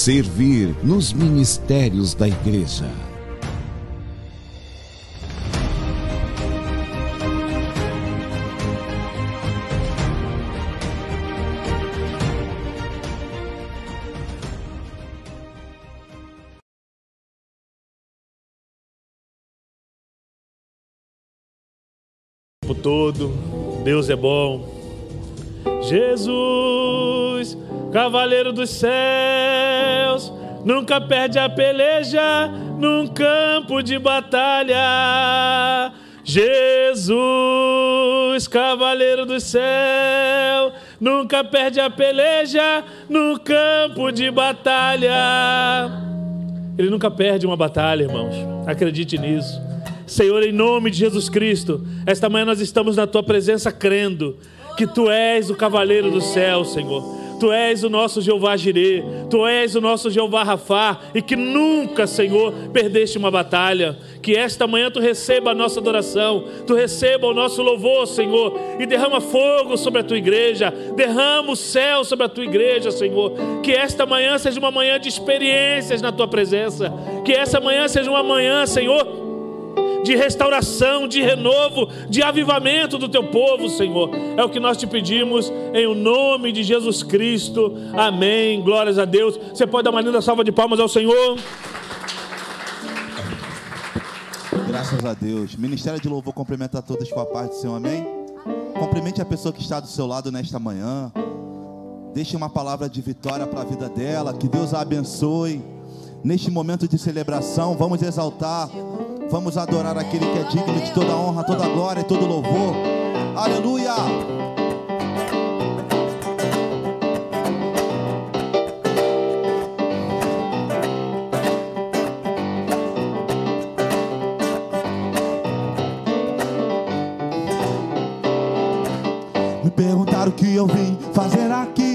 Servir nos ministérios da igreja. tempo todo. Deus é bom. Jesus, cavaleiro dos céus, nunca perde a peleja num campo de batalha. Jesus, cavaleiro do céu, nunca perde a peleja no campo de batalha. Ele nunca perde uma batalha, irmãos. Acredite nisso. Senhor, em nome de Jesus Cristo, esta manhã nós estamos na tua presença crendo que tu és o cavaleiro do céu, Senhor. Tu és o nosso Jeová Jirê, Tu és o nosso Jeová Rafá e que nunca, Senhor, perdeste uma batalha. Que esta manhã Tu receba a nossa adoração, Tu receba o nosso louvor, Senhor, e derrama fogo sobre a Tua igreja, derrama o céu sobre a Tua igreja, Senhor. Que esta manhã seja uma manhã de experiências na Tua presença, que essa manhã seja uma manhã, Senhor, de restauração, de renovo, de avivamento do teu povo, Senhor. É o que nós te pedimos em o nome de Jesus Cristo. Amém. Glórias a Deus. Você pode dar uma linda salva de palmas ao Senhor. Graças a Deus. Ministério de Louvor cumprimenta a todos com a paz do Senhor. Amém. Cumprimente a pessoa que está do seu lado nesta manhã. Deixe uma palavra de vitória para a vida dela. Que Deus a abençoe. Neste momento de celebração, vamos exaltar Vamos adorar aquele que é digno de toda honra, toda glória e todo louvor. Aleluia! Me perguntaram o que eu vim fazer aqui.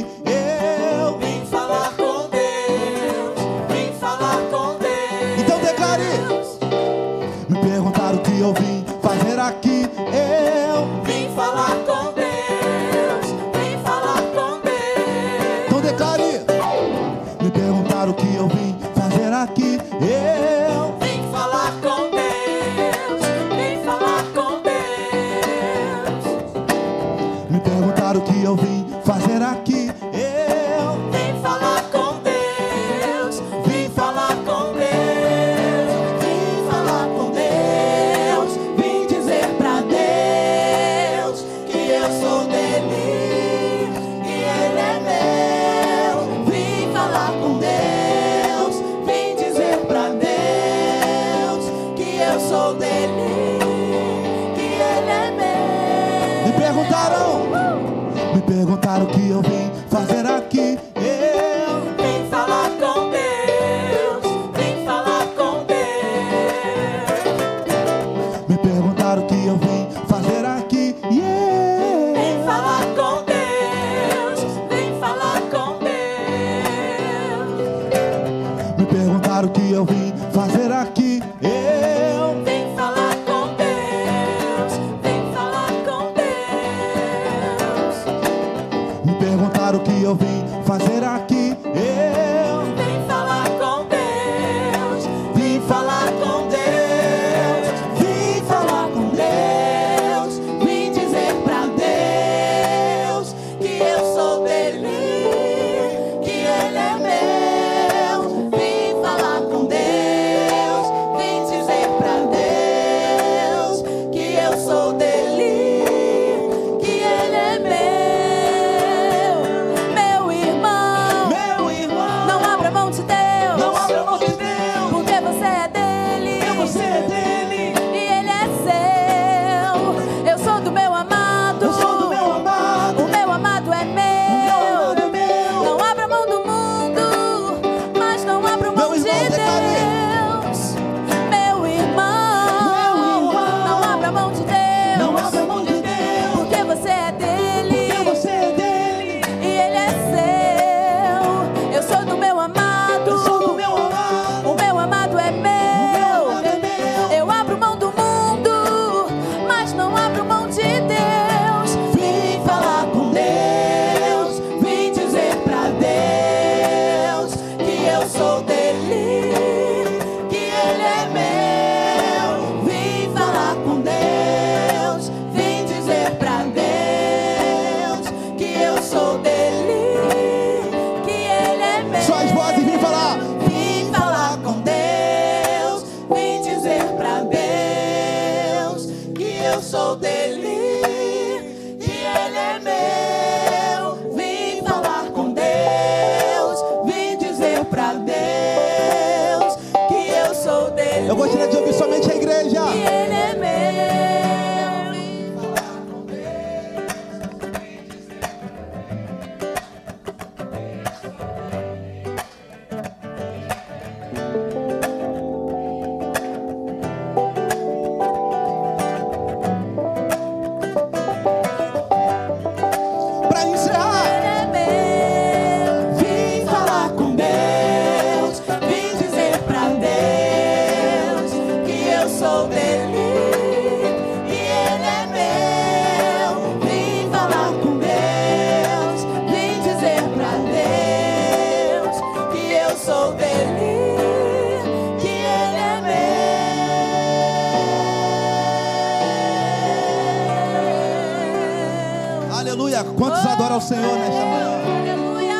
Senhor nesta manhã? Aleluia.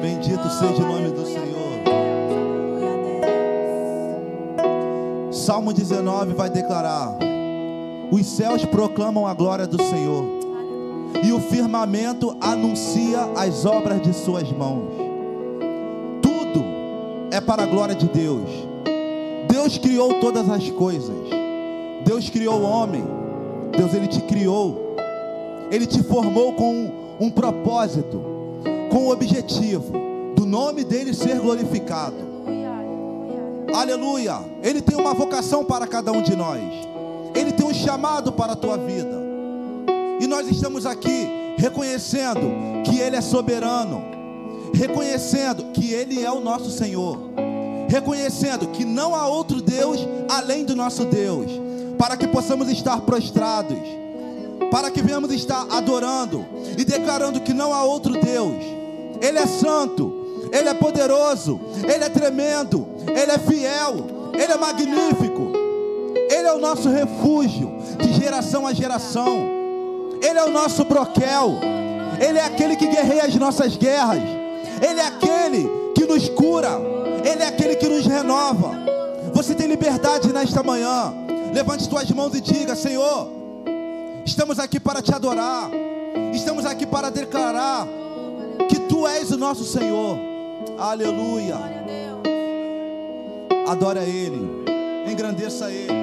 Bendito seja o nome do Senhor. Salmo 19 vai declarar: Os céus proclamam a glória do Senhor, e o firmamento anuncia as obras de suas mãos. Tudo é para a glória de Deus. Deus criou todas as coisas. Deus criou o homem. Deus ele te criou. Ele te formou com um, propósito, com o objetivo do nome dele ser glorificado. Aleluia. Ele tem uma vocação para cada um de nós. Ele tem um chamado para a tua vida. E nós estamos aqui reconhecendo que Ele é soberano, reconhecendo que Ele é o nosso Senhor, reconhecendo que não há outro Deus além do nosso Deus, para que possamos estar prostrados, para que venhamos estar adorando e declarando que não há outro Deus. Ele é santo, Ele é poderoso, Ele é tremendo, Ele é fiel, Ele é magnífico. Ele é o nosso refúgio de geração a geração. Ele é o nosso broquel. Ele é aquele que guerreia as nossas guerras. Ele é aquele que nos cura. Ele é aquele que nos renova. Você tem liberdade nesta manhã. Levante suas mãos e diga: Senhor, estamos aqui para te adorar. Estamos aqui para declarar que tu és o nosso Senhor. Aleluia. Adore a Ele. Engrandeça Ele.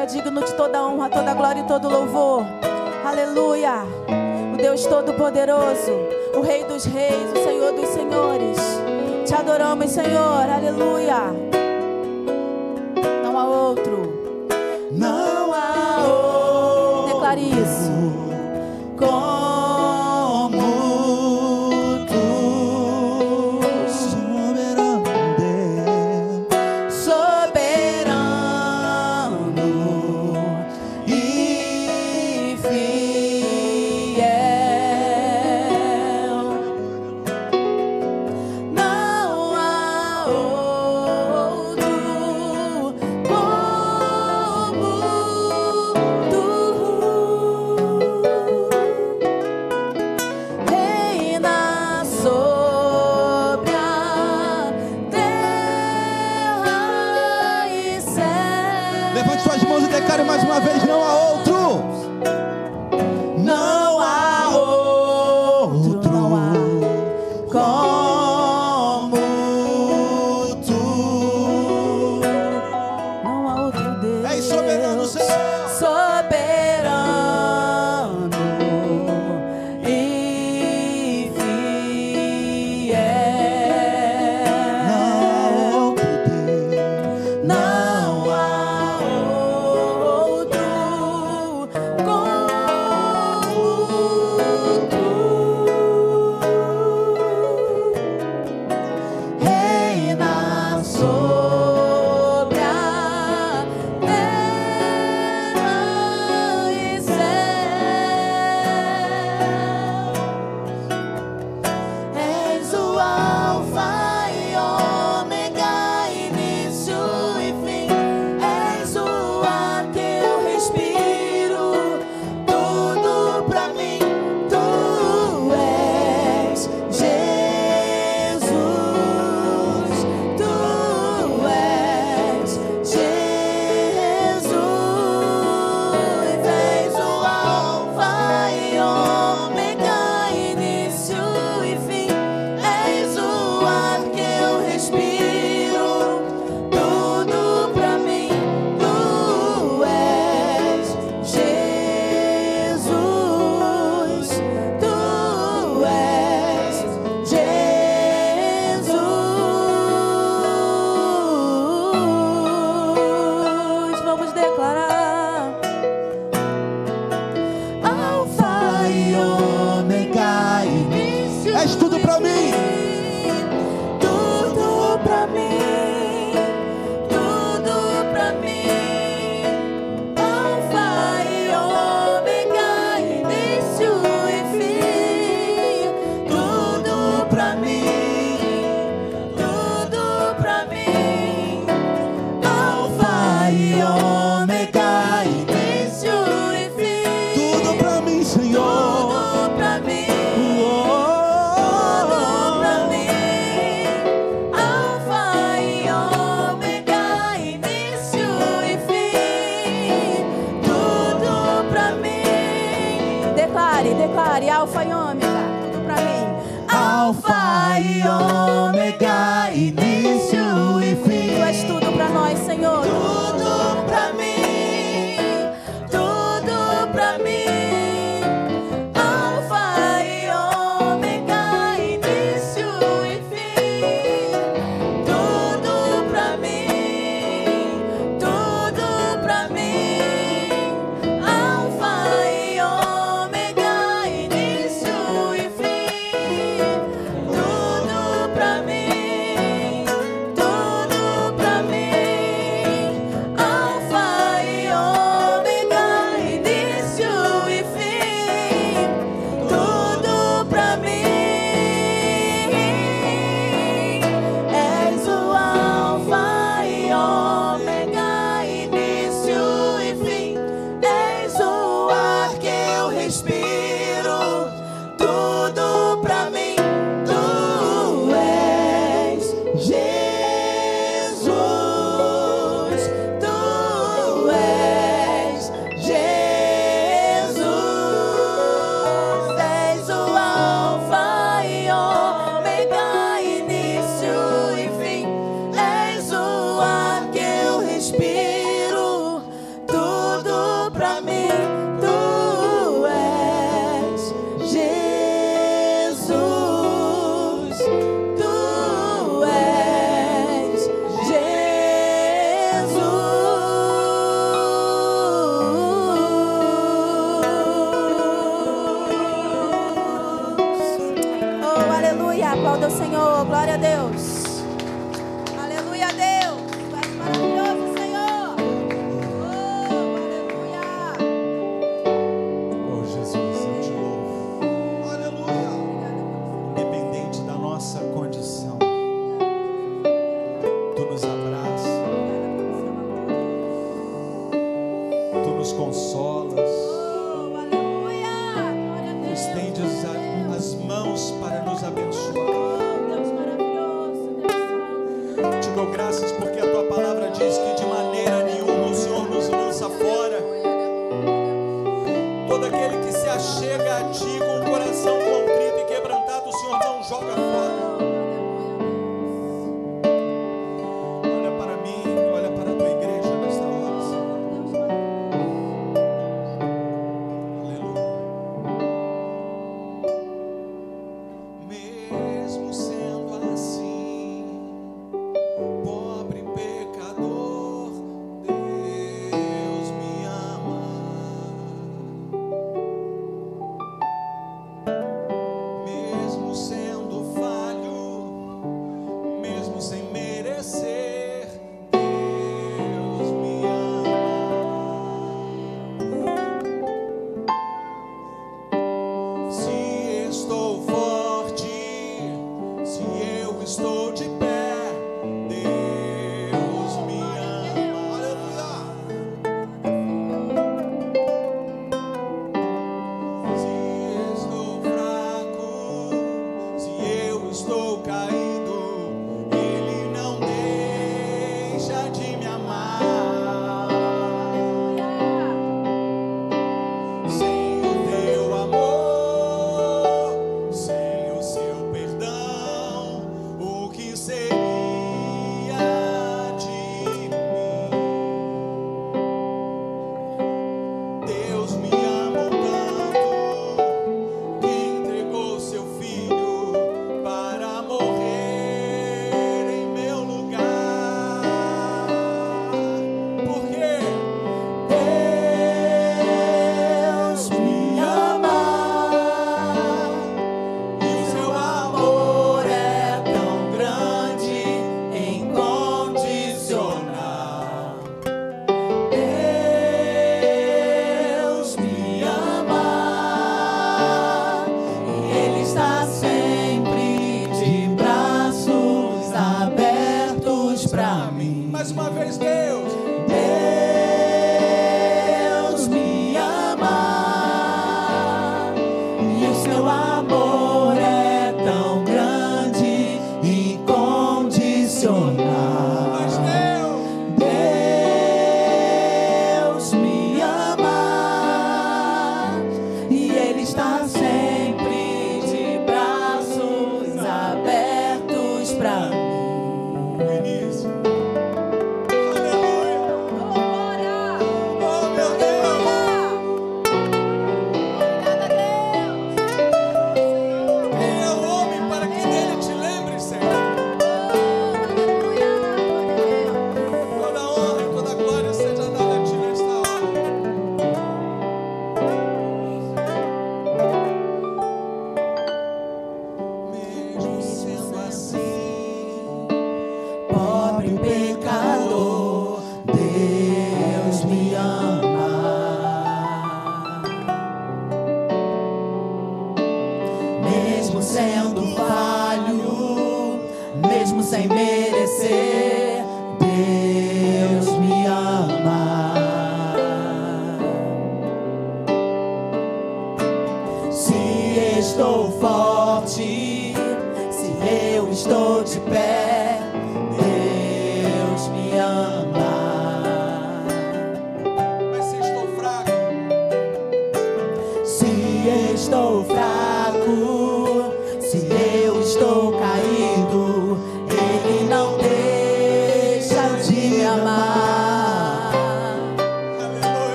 é digno de toda honra, toda glória e todo louvor. Aleluia. O Deus Todo-Poderoso, o Rei dos Reis, o Senhor dos Senhores. Te adoramos, Senhor. Aleluia. Não há outro. Não há outro. Declare isso. Com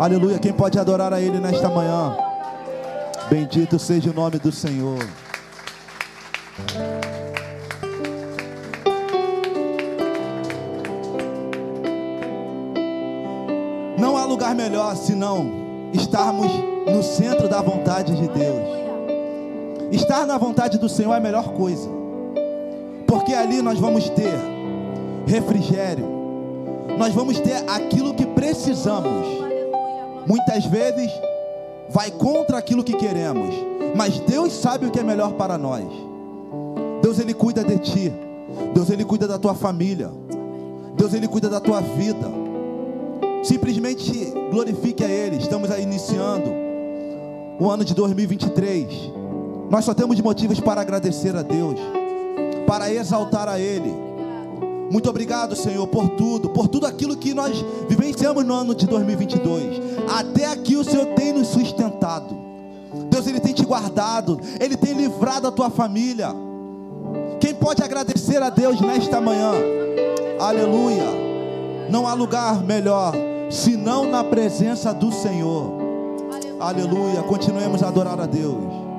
Aleluia. Quem pode adorar a Ele nesta manhã? Bendito seja o nome do Senhor. Não há lugar melhor senão estarmos no centro da vontade de Deus. Estar na vontade do Senhor é a melhor coisa, porque ali nós vamos ter refrigério, nós vamos ter aquilo que precisamos. Muitas vezes vai contra aquilo que queremos, mas Deus sabe o que é melhor para nós. Deus ele cuida de ti. Deus ele cuida da tua família. Deus ele cuida da tua vida. Simplesmente glorifique a Ele. Estamos aí iniciando o ano de 2023. Nós só temos motivos para agradecer a Deus, para exaltar a Ele. Muito obrigado, Senhor, por tudo, por tudo aquilo que nós vivenciamos no ano de 2022. Até aqui o Senhor tem nos sustentado. Deus, Ele tem te guardado, Ele tem livrado a tua família. Quem pode agradecer a Deus nesta manhã? Aleluia. Não há lugar melhor senão na presença do Senhor. Aleluia. Continuemos a adorar a Deus.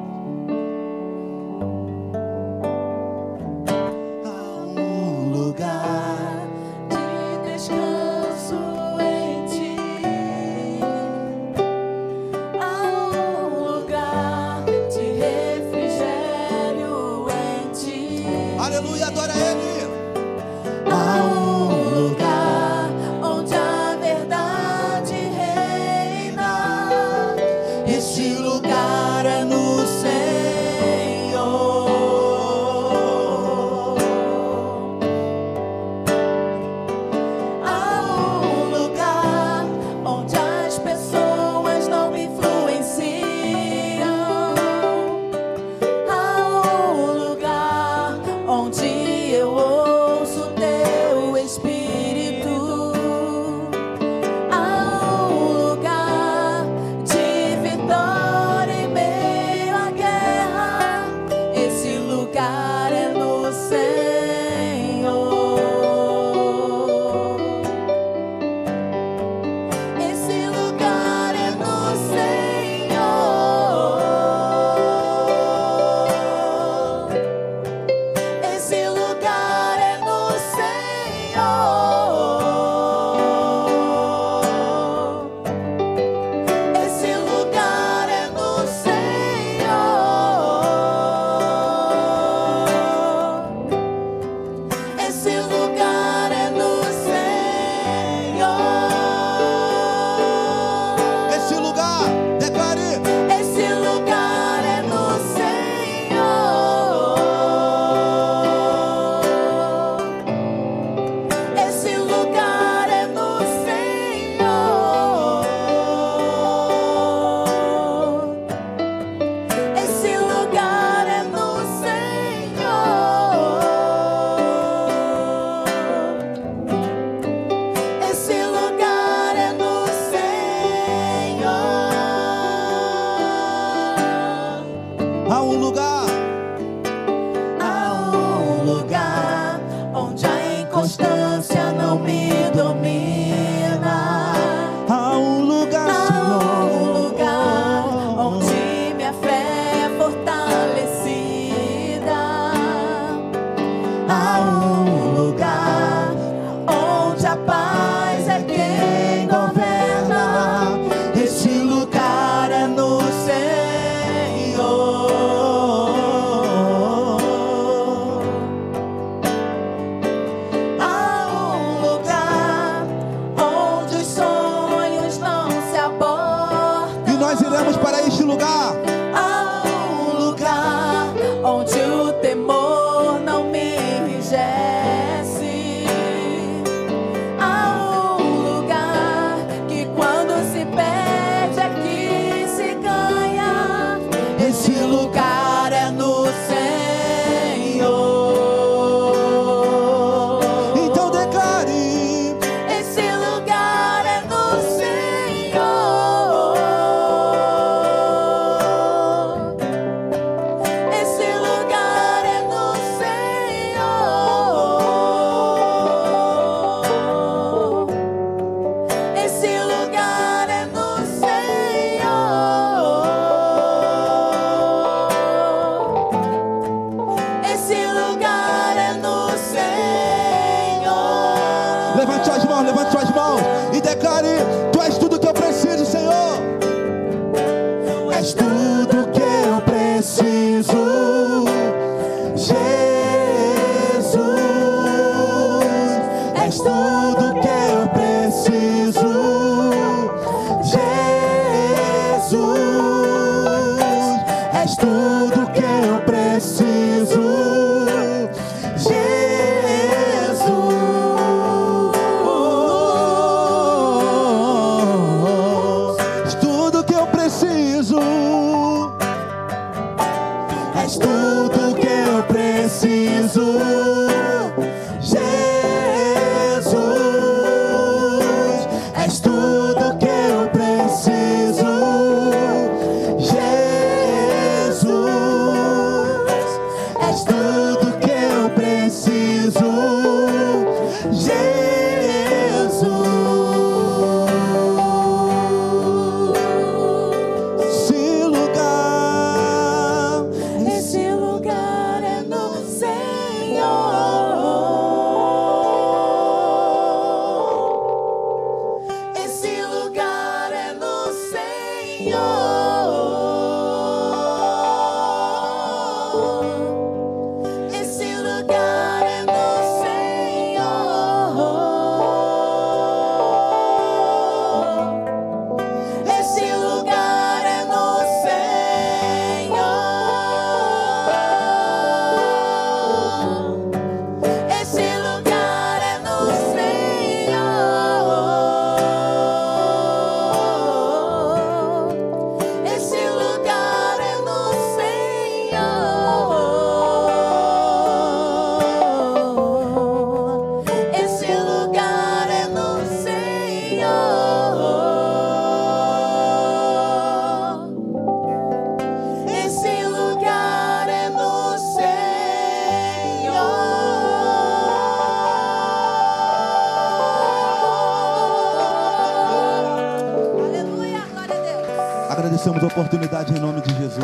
Oportunidade em nome de Jesus.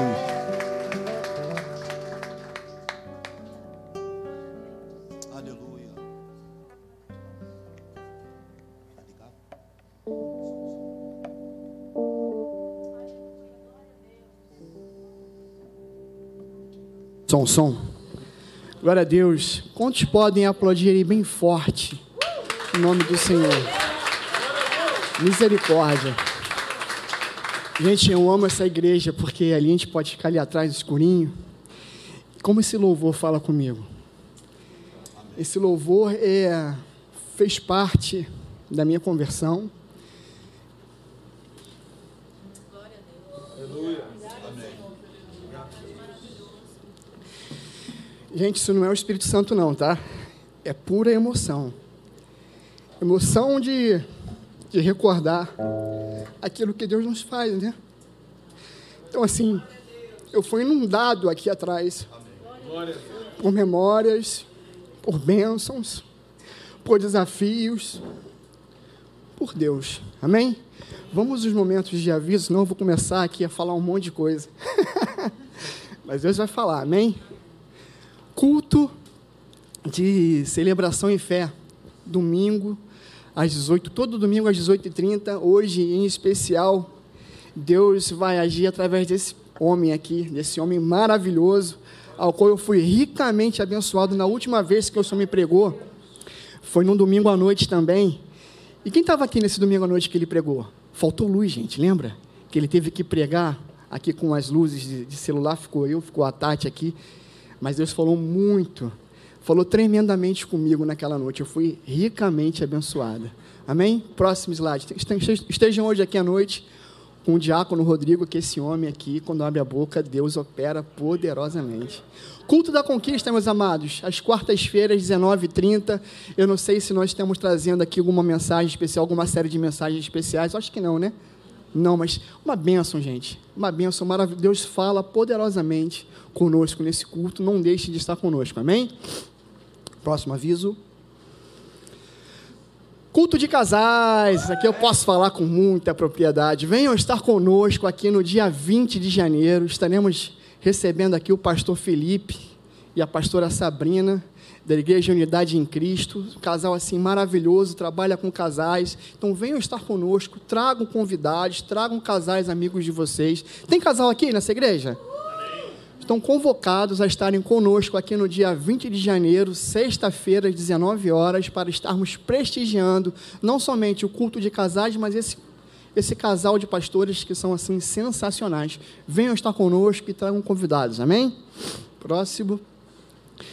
Aleluia. Som, som. Glória a Deus. Quantos podem aplaudir aí bem forte? Em nome do Senhor. Misericórdia. Gente, eu amo essa igreja porque ali a gente pode ficar ali atrás no escurinho. Como esse louvor fala comigo? Esse louvor é, fez parte da minha conversão. Gente, isso não é o Espírito Santo, não, tá? É pura emoção. Emoção de, de recordar aquilo que Deus nos faz, né? Então, assim, eu fui inundado aqui atrás por memórias, por bênçãos, por desafios, por Deus. Amém? Vamos aos momentos de aviso, senão eu vou começar aqui a falar um monte de coisa. Mas Deus vai falar, amém? culto de celebração e fé, domingo às 18, todo domingo às 18h30, hoje em especial, Deus vai agir através desse homem aqui, desse homem maravilhoso, ao qual eu fui ricamente abençoado na última vez que o Senhor me pregou, foi num domingo à noite também. E quem estava aqui nesse domingo à noite que ele pregou? Faltou luz, gente, lembra? Que ele teve que pregar aqui com as luzes de, celular, ficou eu, ficou a Tati aqui. Mas Deus falou muito, falou tremendamente comigo naquela noite. Eu fui ricamente abençoada. Amém? Próximo slide. Estejam hoje aqui à noite com o diácono Rodrigo, que esse homem aqui, quando abre a boca, Deus opera poderosamente. Culto da Conquista, meus amados, às quartas-feiras, 19h30. Eu não sei se nós estamos trazendo aqui alguma mensagem especial, alguma série de mensagens especiais. Acho que não, né? Não, mas uma bênção, gente. Uma bênção maravilhosa. Deus fala poderosamente conosco nesse culto. Não deixe de estar conosco, amém? Próximo aviso. Culto de casais. Aqui eu posso falar com muita propriedade. Venham estar conosco aqui no dia 20 de janeiro. Estaremos recebendo aqui o pastor Felipe e a pastora Sabrina. da Igreja Unidade em Cristo, um casal assim maravilhoso, trabalha com casais. Então venham estar conosco, tragam convidados, tragam casais amigos de vocês. Tem casal aqui nessa igreja? Estão convocados a estarem conosco aqui no dia 20 de janeiro, sexta-feira, às 19 horas, para estarmos prestigiando não somente o culto de casais, mas esse esse casal de pastores que são assim sensacionais. Venham estar conosco e tragam convidados. Amém? Próximo.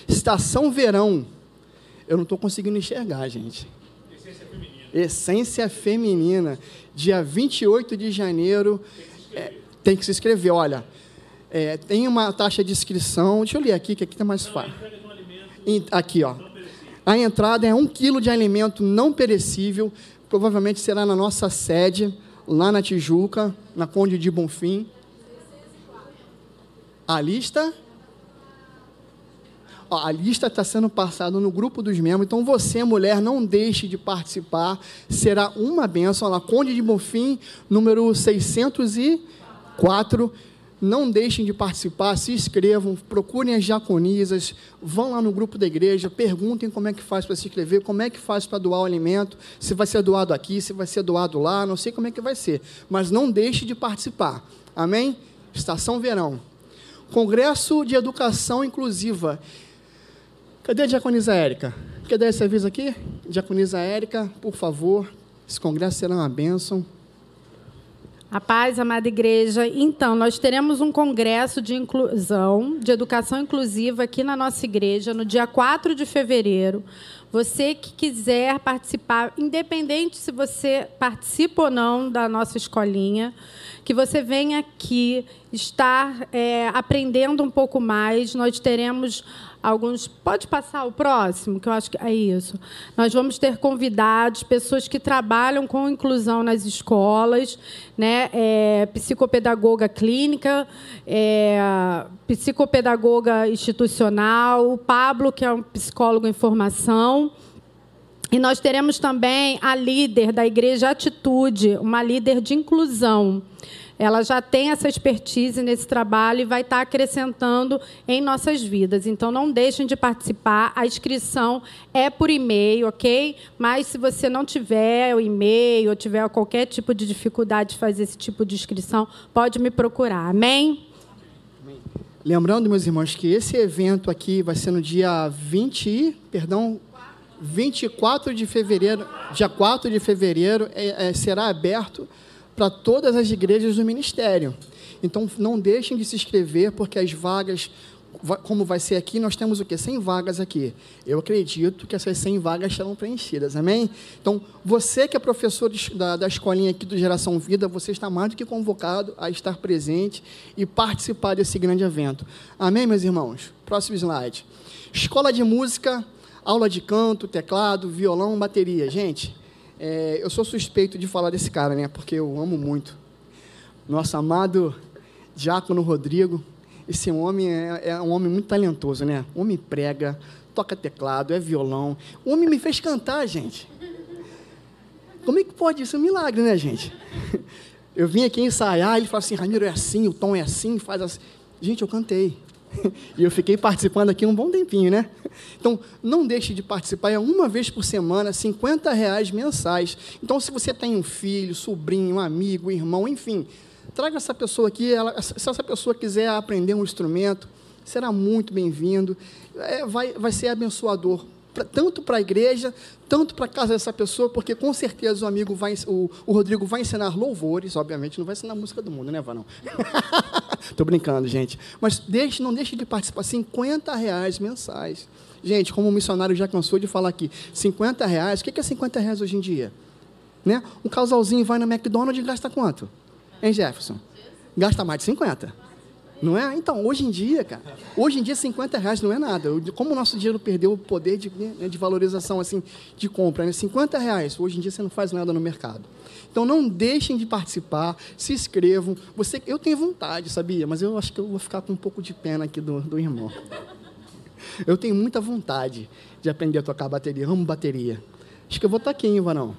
Estação Verão. Eu não estou conseguindo enxergar, gente. Essência feminina. Essência feminina. Dia 28 de janeiro. É, tem que se inscrever. Olha, é, tem uma taxa de inscrição. Deixa eu ler aqui, que aqui está mais fácil. Aqui, ó. A entrada é um quilo de alimento não perecível. Provavelmente será na nossa sede, lá na Tijuca, na Conde de Bonfim. A lista a lista está sendo passada no grupo dos membros, então você, mulher, não deixe de participar, será uma benção. Lá, Conde de Bonfim, número 604. Não deixem de participar, se inscrevam, procurem as diaconisas, vão lá no grupo da igreja, perguntem como é que faz para se inscrever, como é que faz para doar o alimento, se vai ser doado aqui, se vai ser doado lá, não sei como é que vai ser. Mas não deixe de participar. Amém? Estação Verão. Congresso de Educação Inclusiva. Cadê a diaconisa Érica? Cadê esse aviso aqui? Diaconisa Érica, por favor. Esse congresso será uma bênção. A paz, amada igreja. Então, nós teremos um congresso de inclusão, de educação inclusiva aqui na nossa igreja, no dia 4 de fevereiro. Você que quiser participar, independente se você participa ou não da nossa escolinha, que você venha aqui estar é, aprendendo um pouco mais. Nós teremos alguns. Pode passar o próximo, que eu acho que é isso. Nós vamos ter convidados, pessoas que trabalham com inclusão nas escolas, né? É, psicopedagoga clínica, é, psicopedagoga institucional, o Pablo, que é um psicólogo em formação. E nós teremos também a líder da Igreja Atitude, uma líder de inclusão ela já tem essa expertise nesse trabalho e vai estar acrescentando em nossas vidas. Então, não deixem de participar. A inscrição é por e-mail, ok? Mas se você não tiver o e-mail ou tiver qualquer tipo de dificuldade de fazer esse tipo de inscrição, pode me procurar. Amém? Lembrando, meus irmãos, que esse evento aqui vai ser no dia 20, perdão, 24 de fevereiro, dia 4 de fevereiro, é, é, será aberto para todas as igrejas do ministério. Então, não deixem de se inscrever, porque as vagas, como vai ser aqui, nós temos o quê? 100 vagas aqui. Eu acredito que essas 100 vagas serão preenchidas, amém? Então, você que é professor da, da escolinha aqui do Geração Vida, você está mais do que convocado a estar presente e participar desse grande evento. Amém, meus irmãos? Próximo slide. Escola de música, aula de canto, teclado, violão, bateria. Gente, é, eu sou suspeito de falar desse cara, né? Porque eu amo muito. Nosso amado Diácono Rodrigo. Esse homem é, é um homem muito talentoso, né? O homem prega, toca teclado, é violão. O homem me fez cantar, gente. Como é que pode isso? É um milagre, né, gente? Eu vim aqui ensaiar, ele falou assim, Ramiro, é assim, o tom é assim, faz assim. Gente, eu cantei. E eu fiquei participando aqui um bom tempinho, né? Então, não deixe de participar, é uma vez por semana, 50 reais mensais. Então, se você tem um filho, sobrinho, amigo, irmão, enfim, traga essa pessoa aqui, ela, se essa pessoa quiser aprender um instrumento, será muito bem-vindo, é, vai, vai ser abençoador pra, tanto para a igreja, tanto para a casa dessa pessoa, porque com certeza o amigo vai, o, o Rodrigo vai ensinar louvores, obviamente, não vai ensinar música do mundo, né, Vanão? Estou brincando, gente. Mas deixe, não deixe de participar, 50 reais mensais. Gente, como o missionário já cansou de falar aqui, 50 reais, o que é 50 reais hoje em dia? Né? Um casalzinho vai no McDonald's e gasta quanto? Hein, Jefferson? Gasta mais de 50. Não é? Então, hoje em dia, cara, hoje em dia 50 reais não é nada. Como o nosso dinheiro perdeu o poder de, né, de valorização assim de compra, né? 50 reais, hoje em dia você não faz nada no mercado. Então não deixem de participar, se inscrevam. Você, eu tenho vontade, sabia? Mas eu acho que eu vou ficar com um pouco de pena aqui do, do irmão. Eu tenho muita vontade de aprender a tocar bateria, amo bateria. Acho que eu vou estar aqui, hein, Varão?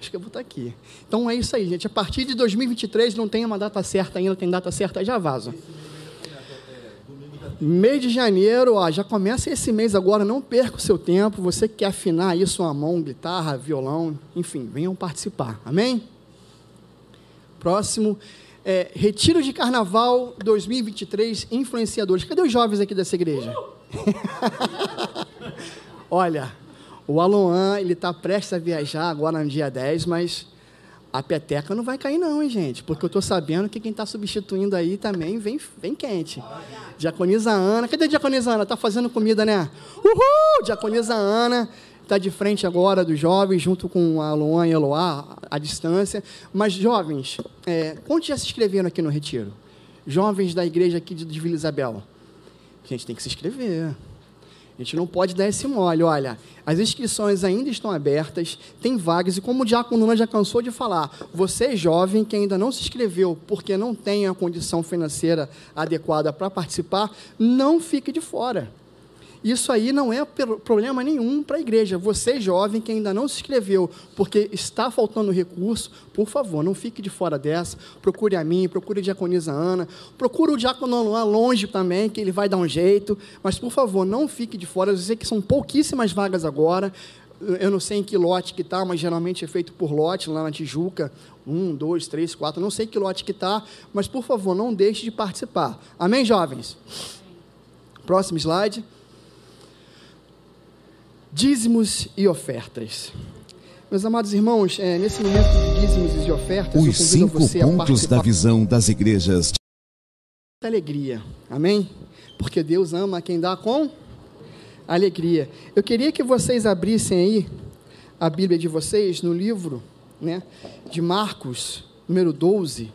Acho que eu vou estar aqui. Então é isso aí, gente. A partir de 2023 não tem uma data certa ainda, tem data certa, já vaza. Mês de janeiro, ó, já começa esse mês agora, não perca o seu tempo. Você que quer afinar aí sua mão, guitarra, violão, enfim, venham participar. Amém? Próximo, é, Retiro de Carnaval 2023, influenciadores. Cadê os jovens aqui dessa igreja? Olha, o Aloan, ele está prestes a viajar agora no dia 10, mas a peteca não vai cair não, hein, gente? Porque eu estou sabendo que quem está substituindo aí também vem, vem quente. Diaconisa Ana. Cadê a Diaconisa Ana? Está fazendo comida, né? Uhul! Diaconisa Ana está de frente agora dos jovens, junto com a Luan e a Eloá, à distância. Mas, jovens, é, quantos já se inscreveram aqui no Retiro? Jovens da igreja aqui de Vila Isabel. Gente tem que se inscrever. Gente não pode dar esse mole. Olha, as inscrições ainda estão abertas, tem vagas, e como o Diácono Luna já cansou de falar, você jovem que ainda não se inscreveu porque não tem a condição financeira adequada para participar, não fique de fora. Isso aí não é problema nenhum para a igreja. Você, jovem, que ainda não se inscreveu porque está faltando recurso, por favor, não fique de fora dessa. Procure a mim, procure a diaconisa Ana, procure o diácono lá longe também, que ele vai dar um jeito. Mas, por favor, não fique de fora. Eu sei que são pouquíssimas vagas agora. Eu não sei em que lote que está, mas geralmente é feito por lote lá na Tijuca. Um, dois, três, quatro. Não sei que lote que está, mas, por favor, não deixe de participar. Amém, jovens? Próximo slide dízimos e ofertas. Meus amados irmãos, é, nesse momento de dízimos e ofertas, Os cinco pontos da visão das igrejas. Alegria, amém? Porque Deus ama quem dá com alegria. Eu queria que vocês abrissem aí a Bíblia de vocês no livro né, de Marcos, número 12.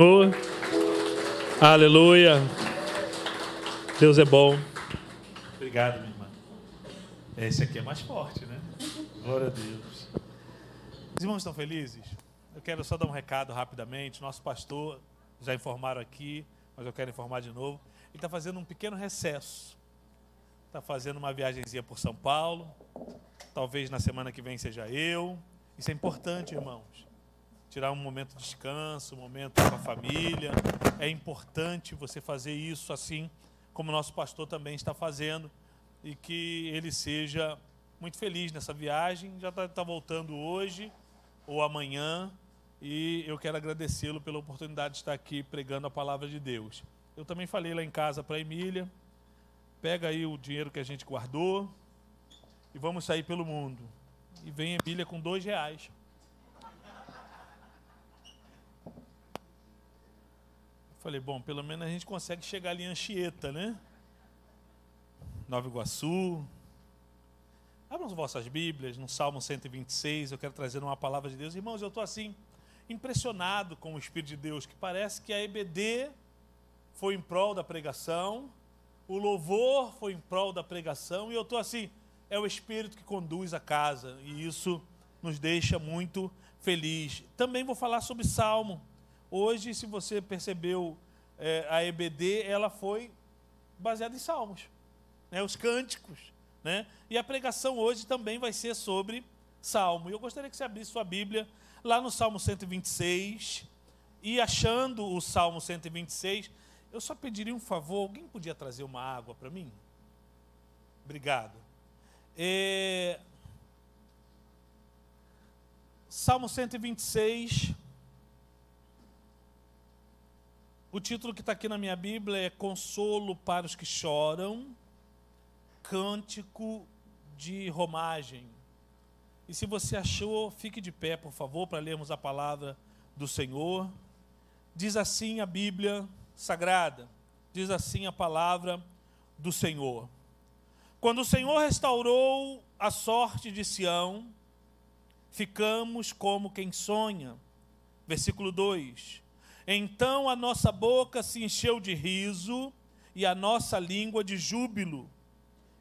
Senhor. Aleluia. Deus é bom. Obrigado, minha irmã. Esse aqui é mais forte, né? Glória a Deus. Os irmãos estão felizes? Eu quero só dar um recado rapidamente. Nosso pastor, já informaram aqui, mas eu quero informar de novo. Ele está fazendo um pequeno recesso. Está fazendo uma viagemzinha por São Paulo. Talvez na semana que vem seja eu. Isso é importante, irmãos. Tirar um momento de descanso, um momento com a família. É importante você fazer isso assim como nosso pastor também está fazendo. E que ele seja muito feliz nessa viagem. Já está tá voltando hoje ou amanhã. E eu quero agradecê-lo pela oportunidade de estar aqui pregando a palavra de Deus. Eu também falei lá em casa para a Emília. Pega aí o dinheiro que a gente guardou e vamos sair pelo mundo. E vem Emília com dois reais. Falei, bom, pelo menos a gente consegue chegar ali em Anchieta, né? Nova Iguaçu. Abram as vossas Bíblias no Salmo 126. Eu quero trazer uma palavra de Deus. Irmãos, eu estou assim, impressionado com o Espírito de Deus, que parece que a EBD foi em prol da pregação, o louvor foi em prol da pregação, e eu estou assim, é o Espírito que conduz a casa, e isso nos deixa muito feliz. Também vou falar sobre Salmo. Hoje, se você percebeu, é, a EBD ela foi baseada em salmos, né, os cânticos. Né? E a pregação hoje também vai ser sobre salmo. E eu gostaria que você abrisse sua Bíblia lá no Salmo 126. E achando o Salmo 126, eu só pediria um favor: alguém podia trazer uma água para mim? Obrigado. É... Salmo 126. O título que está aqui na minha Bíblia é Consolo para os que choram, Cântico de Romagem. E se você achou, fique de pé, por favor, para lermos a palavra do Senhor. Diz assim a Bíblia Sagrada, diz assim a palavra do Senhor. Quando o Senhor restaurou a sorte de Sião, ficamos como quem sonha. Versículo 2: Então a nossa boca se encheu de riso e a nossa língua de júbilo.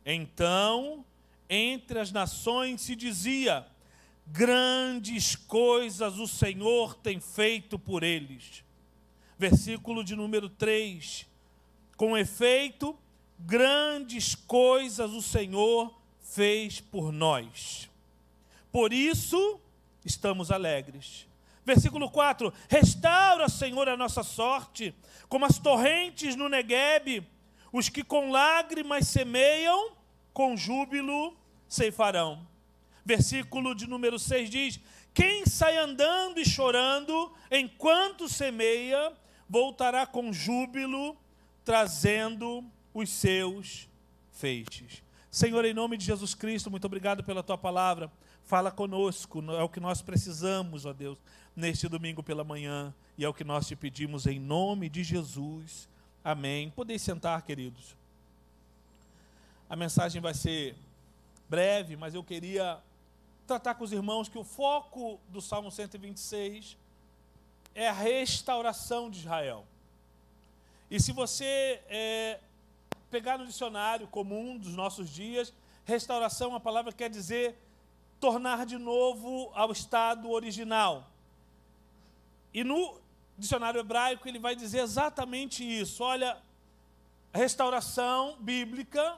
Então, entre as nações se dizia: Grandes coisas o Senhor tem feito por eles. Versículo de número 3: Com efeito, grandes coisas o Senhor fez por nós. Por isso, estamos alegres. Versículo 4: Restaura, Senhor, a nossa sorte, como as torrentes no Neguebe, os que com lágrimas semeiam, com júbilo ceifarão. Versículo de número 6 diz: Quem sai andando e chorando enquanto semeia, voltará com júbilo, trazendo os seus feixes. Senhor, em nome de Jesus Cristo, muito obrigado pela tua palavra. Fala conosco, é o que nós precisamos, ó Deus, neste domingo pela manhã, e é o que nós te pedimos em nome de Jesus. Amém. Podeis sentar, queridos. A mensagem vai ser breve, mas eu queria tratar com os irmãos que o foco do Salmo 126 é a restauração de Israel. E se você é, pegar no dicionário comum dos nossos dias, restauração, a palavra quer dizer tornar de novo ao estado original. E no dicionário hebraico ele vai dizer exatamente isso. Olha, restauração bíblica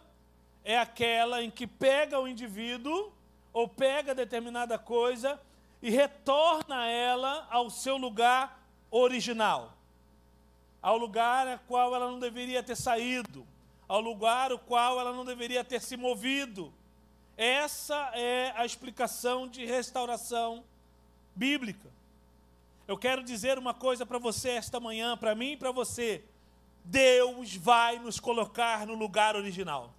é aquela em que pega o indivíduo ou pega determinada coisa e retorna ela ao seu lugar original, ao lugar a qual ela não deveria ter saído, ao lugar o qual ela não deveria ter se movido. Essa é a explicação de restauração bíblica. Eu quero dizer uma coisa para você esta manhã, para mim e para você. Deus vai nos colocar no lugar original.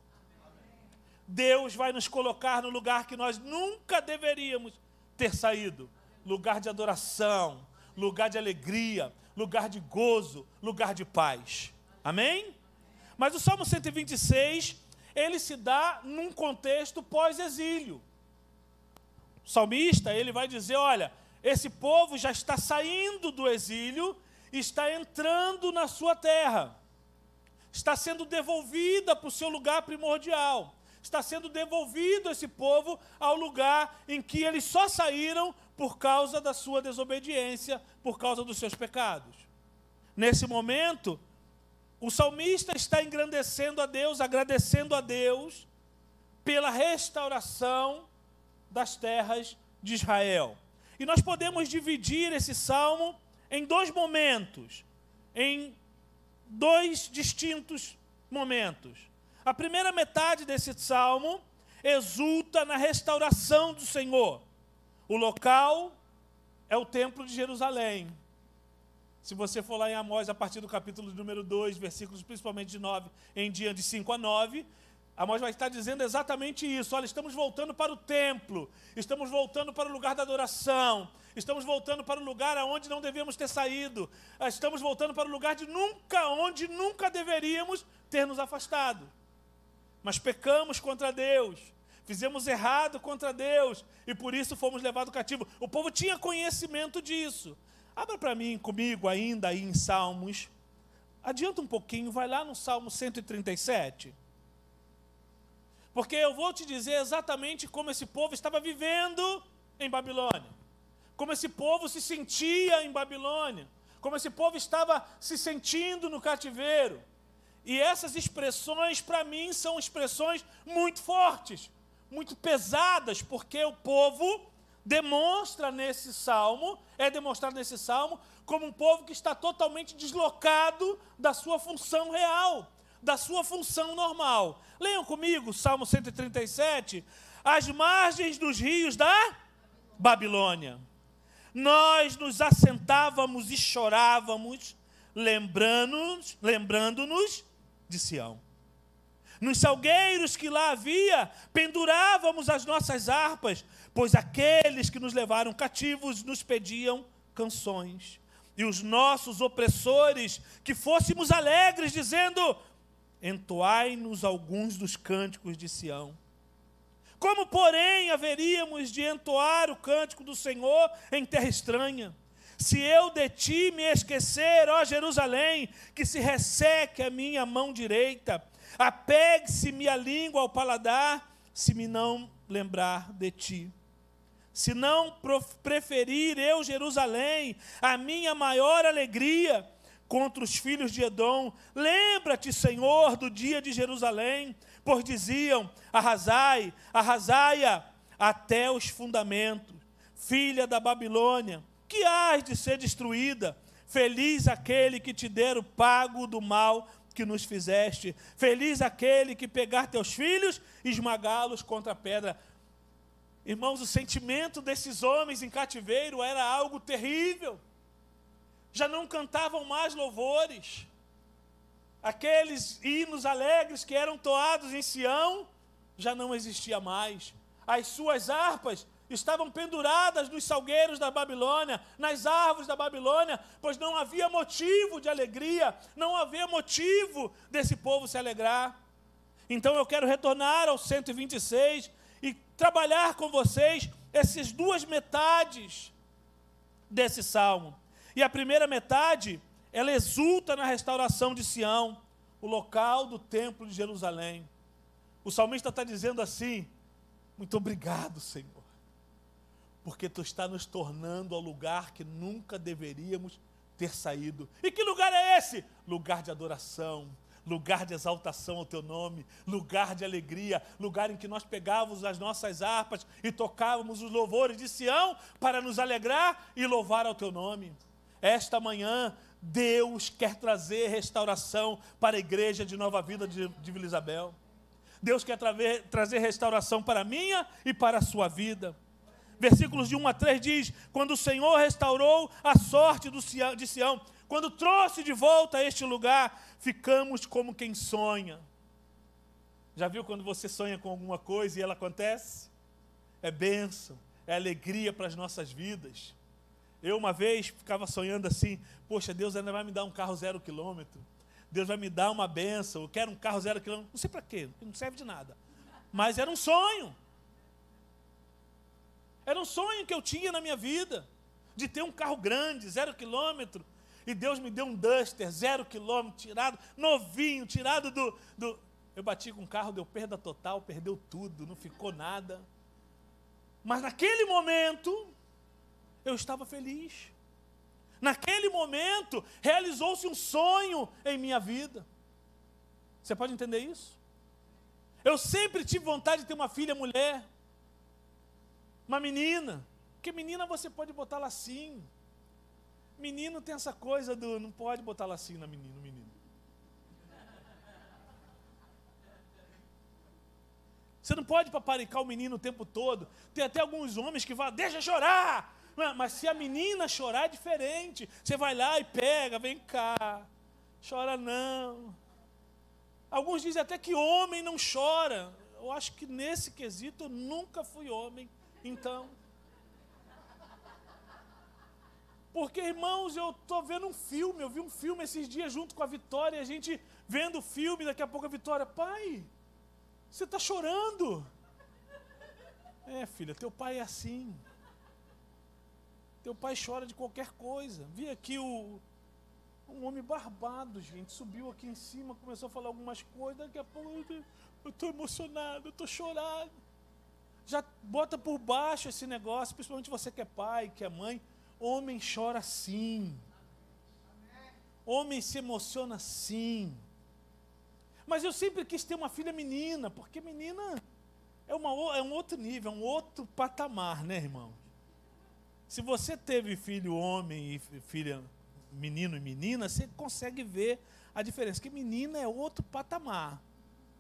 Deus vai nos colocar no lugar que nós nunca deveríamos ter saído lugar de adoração, lugar de alegria, lugar de gozo, lugar de paz. Amém? Mas o Salmo 126, ele se dá num contexto pós-exílio. O salmista, ele vai dizer, olha, esse povo já está saindo do exílio está entrando na sua terra, está sendo devolvida para o seu lugar primordial, está sendo devolvido esse povo ao lugar em que eles só saíram por causa da sua desobediência, por causa dos seus pecados. Nesse momento, o salmista está engrandecendo a Deus, agradecendo a Deus pela restauração das terras de Israel. E nós podemos dividir esse salmo em dois momentos, em dois distintos momentos. A primeira metade desse salmo exulta na restauração do Senhor. O local é o templo de Jerusalém. Se você for lá em Amós, a partir do capítulo número 2, versículos principalmente de 9 em diante, de 5 a 9, Amós vai estar dizendo exatamente isso. Olha, estamos voltando para o templo, estamos voltando para o lugar da adoração, estamos voltando para o lugar aonde não devíamos ter saído, estamos voltando para o lugar de nunca, onde nunca deveríamos ter nos afastado. Mas pecamos contra Deus, fizemos errado contra Deus e por isso fomos levados cativo. O povo tinha conhecimento disso. Abra para mim, comigo, ainda aí em Salmos. Adianta um pouquinho, vai lá no Salmo 137. Porque eu vou te dizer exatamente como esse povo estava vivendo em Babilônia. Como esse povo se sentia em Babilônia. Como esse povo estava se sentindo no cativeiro. E essas expressões, para mim, são expressões muito fortes, muito pesadas, porque o povo demonstra nesse salmo, é demonstrado nesse salmo, como um povo que está totalmente deslocado da sua função real da sua função normal. Leiam comigo, Salmo 137, as margens dos rios da Babilônia. Nós nos assentávamos e chorávamos, lembrando-nos lembrando de Sião. Nos salgueiros que lá havia, pendurávamos as nossas harpas, pois aqueles que nos levaram cativos nos pediam canções. E os nossos opressores, que fôssemos alegres, dizendo: entoai-nos alguns dos cânticos de Sião. Como, porém, haveríamos de entoar o cântico do Senhor em terra estranha? Se eu de ti me esquecer, ó Jerusalém, que se resseque a minha mão direita, apegue-se-me a língua ao paladar, se me não lembrar de ti. Se não preferir eu Jerusalém, a minha maior alegria, contra os filhos de Edom. Lembra-te, Senhor, do dia de Jerusalém, pois diziam: arrasai, arrasaia até os fundamentos, filha da Babilônia, que hás de ser destruída. Feliz aquele que te der o pago do mal que nos fizeste. Feliz aquele que pegar teus filhos e esmagá-los contra a pedra. Irmãos, o sentimento desses homens em cativeiro era algo terrível já não cantavam mais louvores. Aqueles hinos alegres que eram toados em Sião já não existia mais. As suas harpas estavam penduradas nos salgueiros da Babilônia, nas árvores da Babilônia, pois não havia motivo de alegria, não havia motivo desse povo se alegrar. Então eu quero retornar ao 126 e trabalhar com vocês essas duas metades desse salmo. E a primeira metade, ela exulta na restauração de Sião, o local do templo de Jerusalém. O salmista está dizendo assim: Muito obrigado, Senhor, porque tu está nos tornando ao lugar que nunca deveríamos ter saído. E que lugar é esse? Lugar de adoração, lugar de exaltação ao teu nome, lugar de alegria, lugar em que nós pegávamos as nossas harpas e tocávamos os louvores de Sião para nos alegrar e louvar ao teu nome. Esta manhã, Deus quer trazer restauração para a igreja de Nova Vida de, de Vila Isabel. Deus quer traver, trazer restauração para a minha e para a sua vida. Versículos de 1 a 3 diz: Quando o Senhor restaurou a sorte de Sião, quando trouxe de volta a este lugar, ficamos como quem sonha. Já viu quando você sonha com alguma coisa e ela acontece? É bênção, é alegria para as nossas vidas. Eu uma vez ficava sonhando assim, poxa, Deus ainda vai me dar um carro zero quilômetro. Deus vai me dar uma benção. Eu quero um carro zero quilômetro. Não sei para quê, não serve de nada. Mas era um sonho. Era um sonho que eu tinha na minha vida. De ter um carro grande, zero quilômetro. e Deus me deu um Duster, zero quilômetro, tirado, novinho, tirado do, do. Eu bati com o carro, deu perda total, perdeu tudo, não ficou nada. Mas naquele momento, eu estava feliz. Naquele momento, realizou-se um sonho em minha vida. Você pode entender isso? Eu sempre tive vontade de ter uma filha mulher, uma menina. Porque menina você pode botar lacinho. Menino tem essa coisa do não pode botar lacinho na menina, menino. Você não pode paparicar o menino o tempo todo. Tem até alguns homens que falam, deixa chorar. Mas se a menina chorar é diferente. Você vai lá e pega, vem cá. Chora não. Alguns dizem até que homem não chora. Eu acho que nesse quesito eu nunca fui homem. Então. Porque, irmãos, eu estou vendo um filme, eu vi um filme esses dias junto com a Vitória, a gente vendo o filme, daqui a pouco a Vitória, pai, você está chorando. É, filha, teu pai é assim. Teu pai chora de qualquer coisa. Vi aqui o, um homem barbado, gente, subiu aqui em cima, começou a falar algumas coisas, daqui a pouco eu estou emocionado, eu estou chorando. Já bota por baixo esse negócio, principalmente você que é pai, que é mãe. Homem chora sim. Homem se emociona sim. Mas eu sempre quis ter uma filha menina, porque menina é, uma, é um outro nível, é um outro patamar, né, irmão? Se você teve filho homem e filha menino e menina, você consegue ver a diferença. Que menina é outro patamar.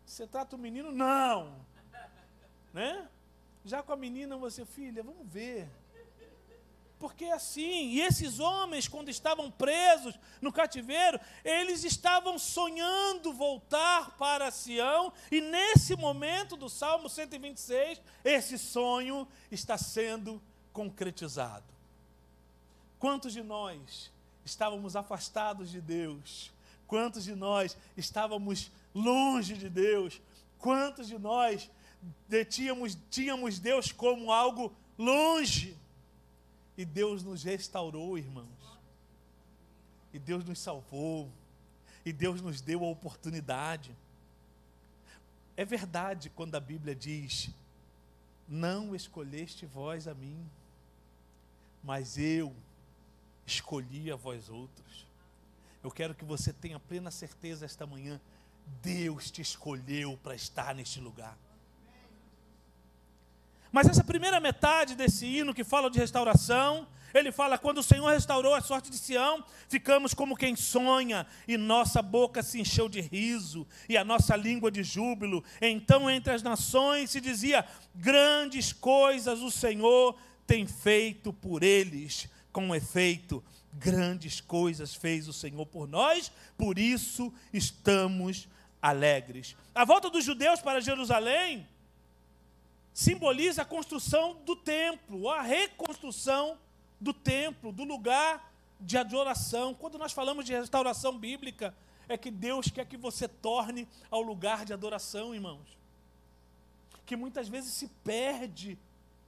Você trata o menino, não. Né? Já com a menina, você, filha, vamos ver. Porque é assim, e esses homens, quando estavam presos no cativeiro, eles estavam sonhando voltar para Sião, e nesse momento do Salmo 126, esse sonho está sendo concretizado. Quantos de nós estávamos afastados de Deus? Quantos de nós estávamos longe de Deus? Quantos de nós tínhamos, tínhamos Deus como algo longe? E Deus nos restaurou, irmãos. E Deus nos salvou. E Deus nos deu a oportunidade. É verdade quando a Bíblia diz: Não escolheste vós a mim, mas eu escolhi a vós outros. Eu quero que você tenha plena certeza esta manhã: Deus te escolheu para estar neste lugar. Mas essa primeira metade desse hino que fala de restauração, ele fala: quando o Senhor restaurou a sorte de Sião, ficamos como quem sonha, e nossa boca se encheu de riso, e a nossa língua de júbilo. Então, entre as nações se dizia: grandes coisas o Senhor tem feito por eles. Com efeito, grandes coisas fez o Senhor por nós, por isso estamos alegres. A volta dos judeus para Jerusalém simboliza a construção do templo, a reconstrução do templo, do lugar de adoração. Quando nós falamos de restauração bíblica, é que Deus quer que você torne ao lugar de adoração, irmãos. Que muitas vezes se perde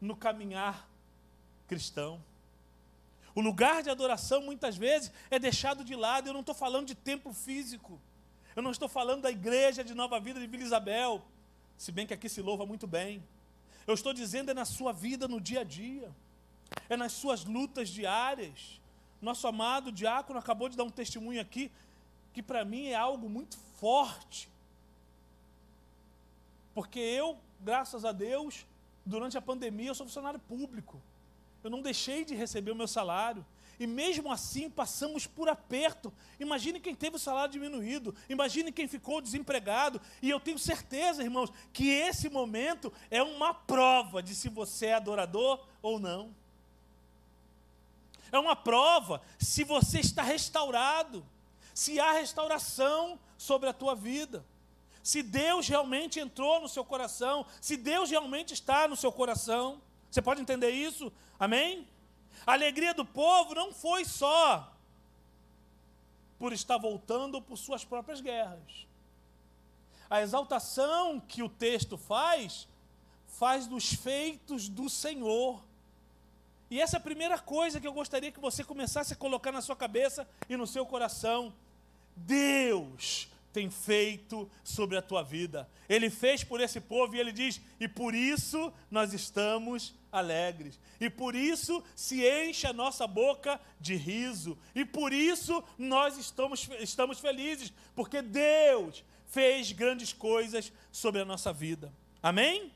no caminhar cristão. O lugar de adoração muitas vezes é deixado de lado. Eu não estou falando de templo físico. Eu não estou falando da igreja de Nova Vida de Vila Isabel. Se bem que aqui se louva muito bem. Eu estou dizendo é na sua vida no dia a dia, é nas suas lutas diárias. Nosso amado diácono acabou de dar um testemunho aqui que para mim é algo muito forte. Porque eu, graças a Deus, durante a pandemia eu sou funcionário público. Eu não deixei de receber o meu salário. E mesmo assim passamos por aperto. Imagine quem teve o salário diminuído, imagine quem ficou desempregado. E eu tenho certeza, irmãos, que esse momento é uma prova de se você é adorador ou não. É uma prova se você está restaurado, se há restauração sobre a tua vida. Se Deus realmente entrou no seu coração, se Deus realmente está no seu coração. Você pode entender isso? Amém? A alegria do povo não foi só por estar voltando por suas próprias guerras. A exaltação que o texto faz, faz dos feitos do Senhor. E essa é a primeira coisa que eu gostaria que você começasse a colocar na sua cabeça e no seu coração. Deus tem feito sobre a tua vida. Ele fez por esse povo e ele diz: e por isso nós estamos alegres. E por isso se enche a nossa boca de riso. E por isso nós estamos, estamos felizes, porque Deus fez grandes coisas sobre a nossa vida. Amém?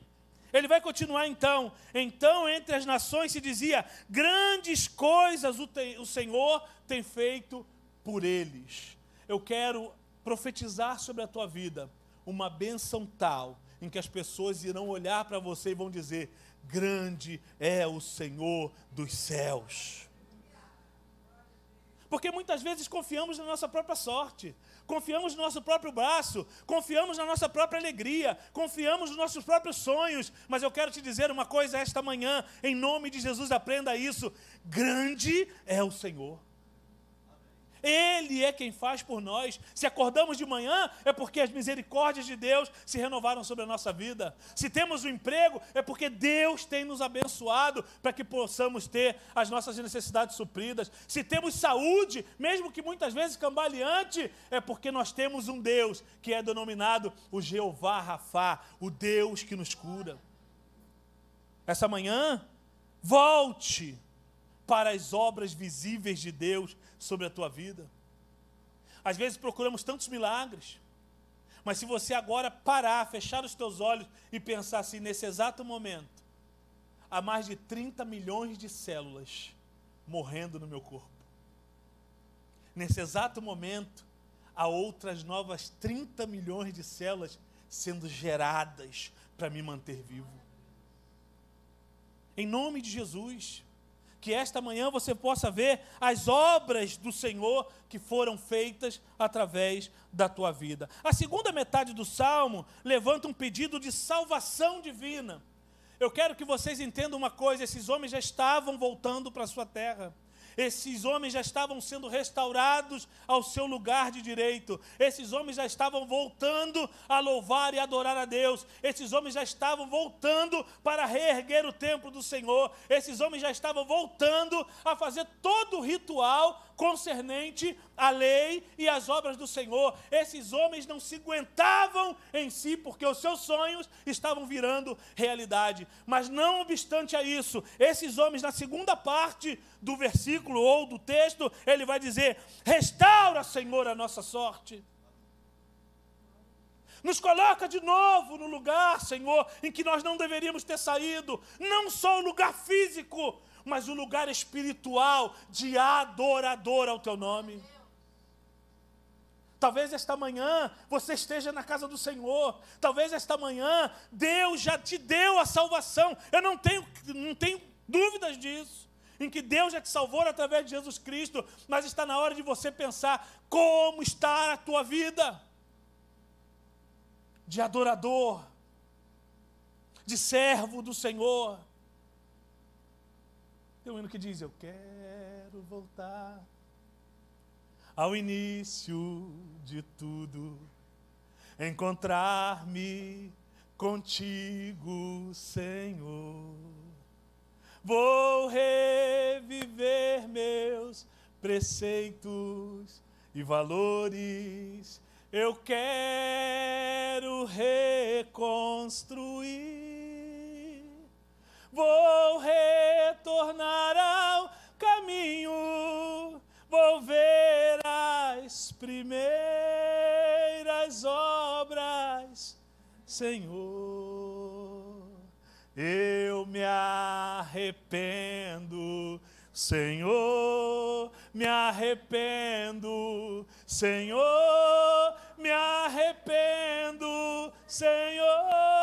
Ele vai continuar então. Então, entre as nações se dizia: grandes coisas o, o Senhor tem feito por eles. Eu quero profetizar sobre a tua vida uma benção tal em que as pessoas irão olhar para você e vão dizer: Grande é o Senhor dos céus. Porque muitas vezes confiamos na nossa própria sorte, confiamos no nosso próprio braço, confiamos na nossa própria alegria, confiamos nos nossos próprios sonhos. Mas eu quero te dizer uma coisa esta manhã, em nome de Jesus, aprenda isso: grande é o Senhor. Ele é quem faz por nós. Se acordamos de manhã, é porque as misericórdias de Deus se renovaram sobre a nossa vida. Se temos um emprego, é porque Deus tem nos abençoado para que possamos ter as nossas necessidades supridas. Se temos saúde, mesmo que muitas vezes cambaleante, é porque nós temos um Deus que é denominado o Jeová Rafá, o Deus que nos cura. Essa manhã, volte para as obras visíveis de Deus sobre a tua vida. Às vezes procuramos tantos milagres, mas se você agora parar, fechar os teus olhos e pensar assim, nesse exato momento, há mais de 30 milhões de células morrendo no meu corpo. Nesse exato momento, há outras novas 30 milhões de células sendo geradas para me manter vivo. Em nome de Jesus, que esta manhã você possa ver as obras do Senhor que foram feitas através da tua vida. A segunda metade do salmo levanta um pedido de salvação divina. Eu quero que vocês entendam uma coisa: esses homens já estavam voltando para a sua terra. Esses homens já estavam sendo restaurados ao seu lugar de direito. Esses homens já estavam voltando a louvar e adorar a Deus. Esses homens já estavam voltando para reerguer o templo do Senhor. Esses homens já estavam voltando a fazer todo o ritual concernente à lei e às obras do Senhor. Esses homens não se aguentavam em si, porque os seus sonhos estavam virando realidade. Mas não obstante a isso, esses homens, na segunda parte do versículo ou do texto, ele vai dizer: Restaura, Senhor, a nossa sorte. Nos coloca de novo no lugar, Senhor, em que nós não deveríamos ter saído, não só o lugar físico, mas o lugar espiritual de adorador ao teu nome. Talvez esta manhã você esteja na casa do Senhor. Talvez esta manhã Deus já te deu a salvação. Eu não tenho, não tenho dúvidas disso. Em que Deus já te salvou através de Jesus Cristo. Mas está na hora de você pensar como está a tua vida. De adorador. De servo do Senhor. Tem um hino que diz: Eu quero voltar ao início de tudo, encontrar-me contigo, Senhor. Vou reviver meus preceitos e valores. Eu quero reconstruir Vou retornar ao caminho, vou ver as primeiras obras, Senhor. Eu me arrependo, Senhor, me arrependo, Senhor, me arrependo, Senhor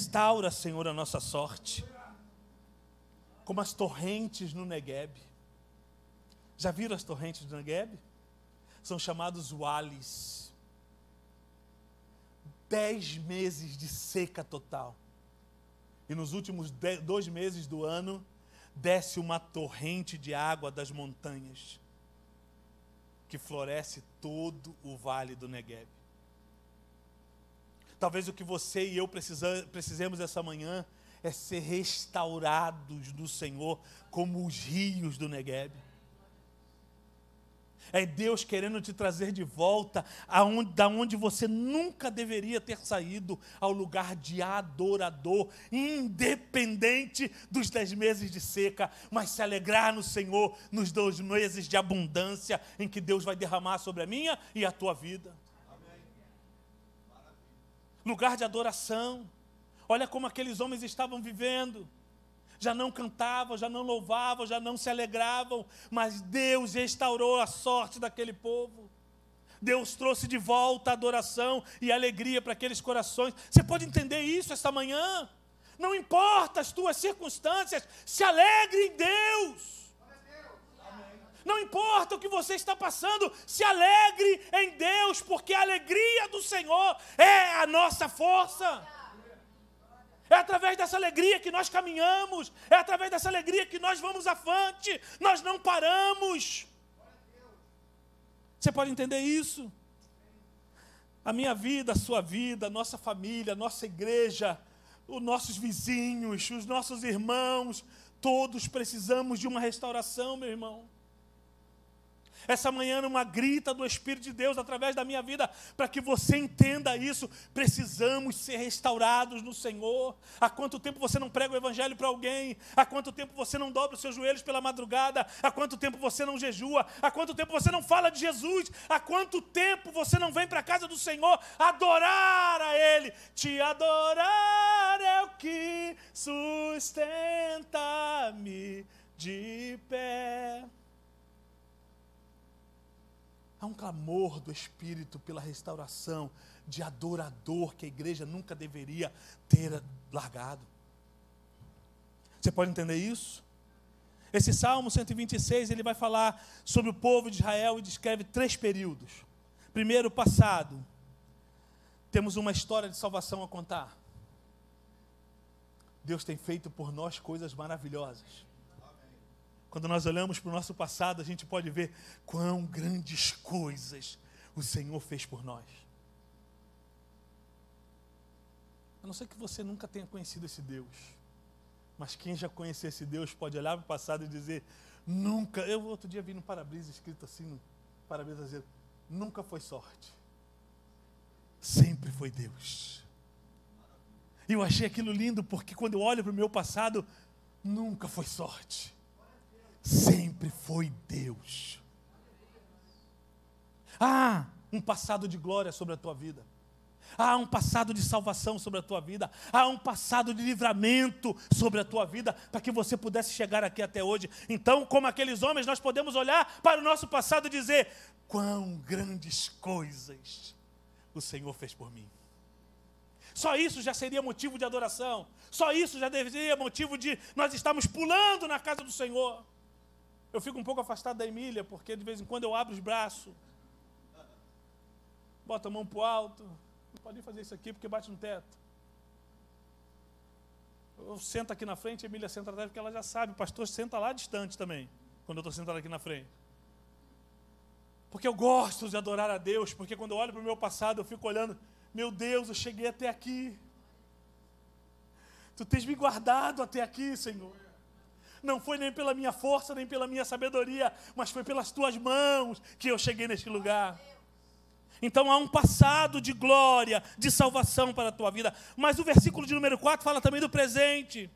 Restaura, Senhor, a nossa sorte. Como as torrentes no Negueb. Já viram as torrentes do Negueb? São chamados wales dez meses de seca total. E nos últimos de- dois meses do ano, desce uma torrente de água das montanhas, que floresce todo o vale do Negueb. Talvez o que você e eu precisemos essa manhã é ser restaurados do Senhor como os rios do Negueb. É Deus querendo te trazer de volta aonde, da onde você nunca deveria ter saído, ao lugar de adorador, independente dos dez meses de seca, mas se alegrar no Senhor nos dois meses de abundância em que Deus vai derramar sobre a minha e a tua vida. Lugar de adoração. Olha como aqueles homens estavam vivendo já não cantavam, já não louvavam, já não se alegravam, mas Deus restaurou a sorte daquele povo. Deus trouxe de volta adoração e alegria para aqueles corações. Você pode entender isso esta manhã? Não importa as tuas circunstâncias, se alegre em Deus. Não importa o que você está passando, se alegre em Deus, porque a alegria do Senhor é a nossa força. É através dessa alegria que nós caminhamos, é através dessa alegria que nós vamos avante, nós não paramos. Você pode entender isso? A minha vida, a sua vida, a nossa família, a nossa igreja, os nossos vizinhos, os nossos irmãos, todos precisamos de uma restauração, meu irmão. Essa manhã, numa grita do Espírito de Deus através da minha vida, para que você entenda isso, precisamos ser restaurados no Senhor. Há quanto tempo você não prega o Evangelho para alguém? Há quanto tempo você não dobra os seus joelhos pela madrugada? Há quanto tempo você não jejua? Há quanto tempo você não fala de Jesus? Há quanto tempo você não vem para a casa do Senhor adorar a Ele? Te adorar é o que sustenta-me de pé. Há um clamor do Espírito pela restauração de adorador que a igreja nunca deveria ter largado. Você pode entender isso? Esse Salmo 126, ele vai falar sobre o povo de Israel e descreve três períodos. Primeiro, o passado. Temos uma história de salvação a contar. Deus tem feito por nós coisas maravilhosas. Quando nós olhamos para o nosso passado, a gente pode ver quão grandes coisas o Senhor fez por nós. A não ser que você nunca tenha conhecido esse Deus, mas quem já conhece esse Deus pode olhar para o passado e dizer: nunca. Eu outro dia vi no para-brisa escrito assim: no para-brisa dizer, nunca foi sorte, sempre foi Deus. E eu achei aquilo lindo porque quando eu olho para o meu passado, nunca foi sorte sempre foi Deus. Há um passado de glória sobre a tua vida. Há um passado de salvação sobre a tua vida. Há um passado de livramento sobre a tua vida, para que você pudesse chegar aqui até hoje. Então, como aqueles homens, nós podemos olhar para o nosso passado e dizer: quão grandes coisas o Senhor fez por mim. Só isso já seria motivo de adoração. Só isso já seria motivo de nós estarmos pulando na casa do Senhor. Eu fico um pouco afastado da Emília, porque de vez em quando eu abro os braços, boto a mão para o alto. Não pode fazer isso aqui porque bate no teto. Eu sento aqui na frente, a Emília senta atrás, porque ela já sabe, o pastor senta lá distante também, quando eu estou sentado aqui na frente. Porque eu gosto de adorar a Deus, porque quando eu olho para o meu passado, eu fico olhando, meu Deus, eu cheguei até aqui. Tu tens me guardado até aqui, Senhor. Não foi nem pela minha força, nem pela minha sabedoria, mas foi pelas tuas mãos que eu cheguei neste lugar. Então há um passado de glória, de salvação para a tua vida. Mas o versículo de número 4 fala também do presente.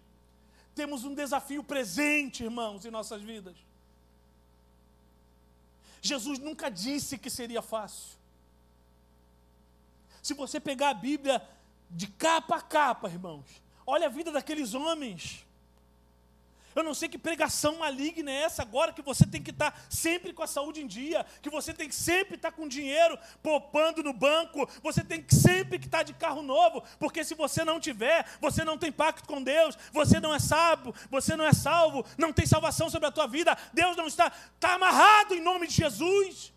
Temos um desafio presente, irmãos, em nossas vidas. Jesus nunca disse que seria fácil. Se você pegar a Bíblia de capa a capa, irmãos, olha a vida daqueles homens. Eu não sei que pregação maligna é essa agora, que você tem que estar sempre com a saúde em dia, que você tem que sempre estar com dinheiro poupando no banco, você tem que sempre estar de carro novo, porque se você não tiver, você não tem pacto com Deus, você não é sábio, você não é salvo, não tem salvação sobre a tua vida, Deus não está, está amarrado em nome de Jesus.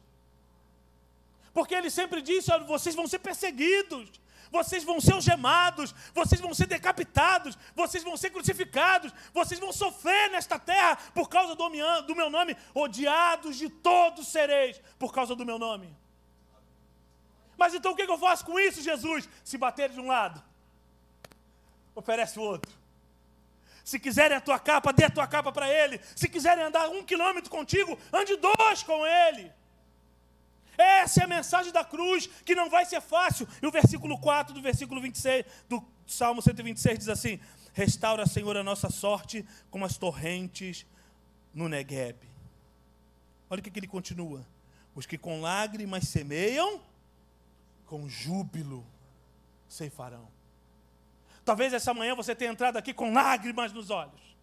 Porque ele sempre disse: olha, vocês vão ser perseguidos, vocês vão ser algemados, vocês vão ser decapitados, vocês vão ser crucificados, vocês vão sofrer nesta terra por causa do meu- nome, odiados de todos sereis por causa do meu nome. Mas então o que eu faço com isso, Jesus? Se bater de um lado, oferece o outro. Se quiserem a tua capa, dê a tua capa para ele. Se quiserem andar um quilômetro contigo, ande dois com ele. Essa é a mensagem da cruz, que não vai ser fácil. E o versículo 4 do versículo 26 do Salmo 126 diz assim: Restaura, Senhor, a nossa sorte como as torrentes no Negueb. Olha o que, que ele continua: Os que com lágrimas semeiam, com júbilo ceifarão. Talvez essa manhã você tenha entrado aqui com lágrimas nos olhos,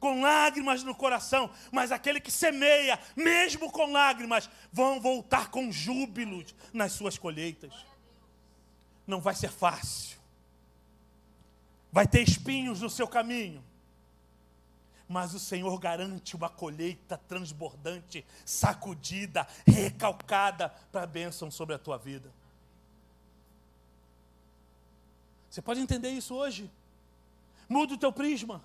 com lágrimas no coração, mas aquele que semeia, mesmo com lágrimas, vão voltar com júbilos nas suas colheitas. Não vai ser fácil, vai ter espinhos no seu caminho, mas o Senhor garante uma colheita transbordante, sacudida, recalcada para a bênção sobre a tua vida. Você pode entender isso hoje? Mude o teu prisma.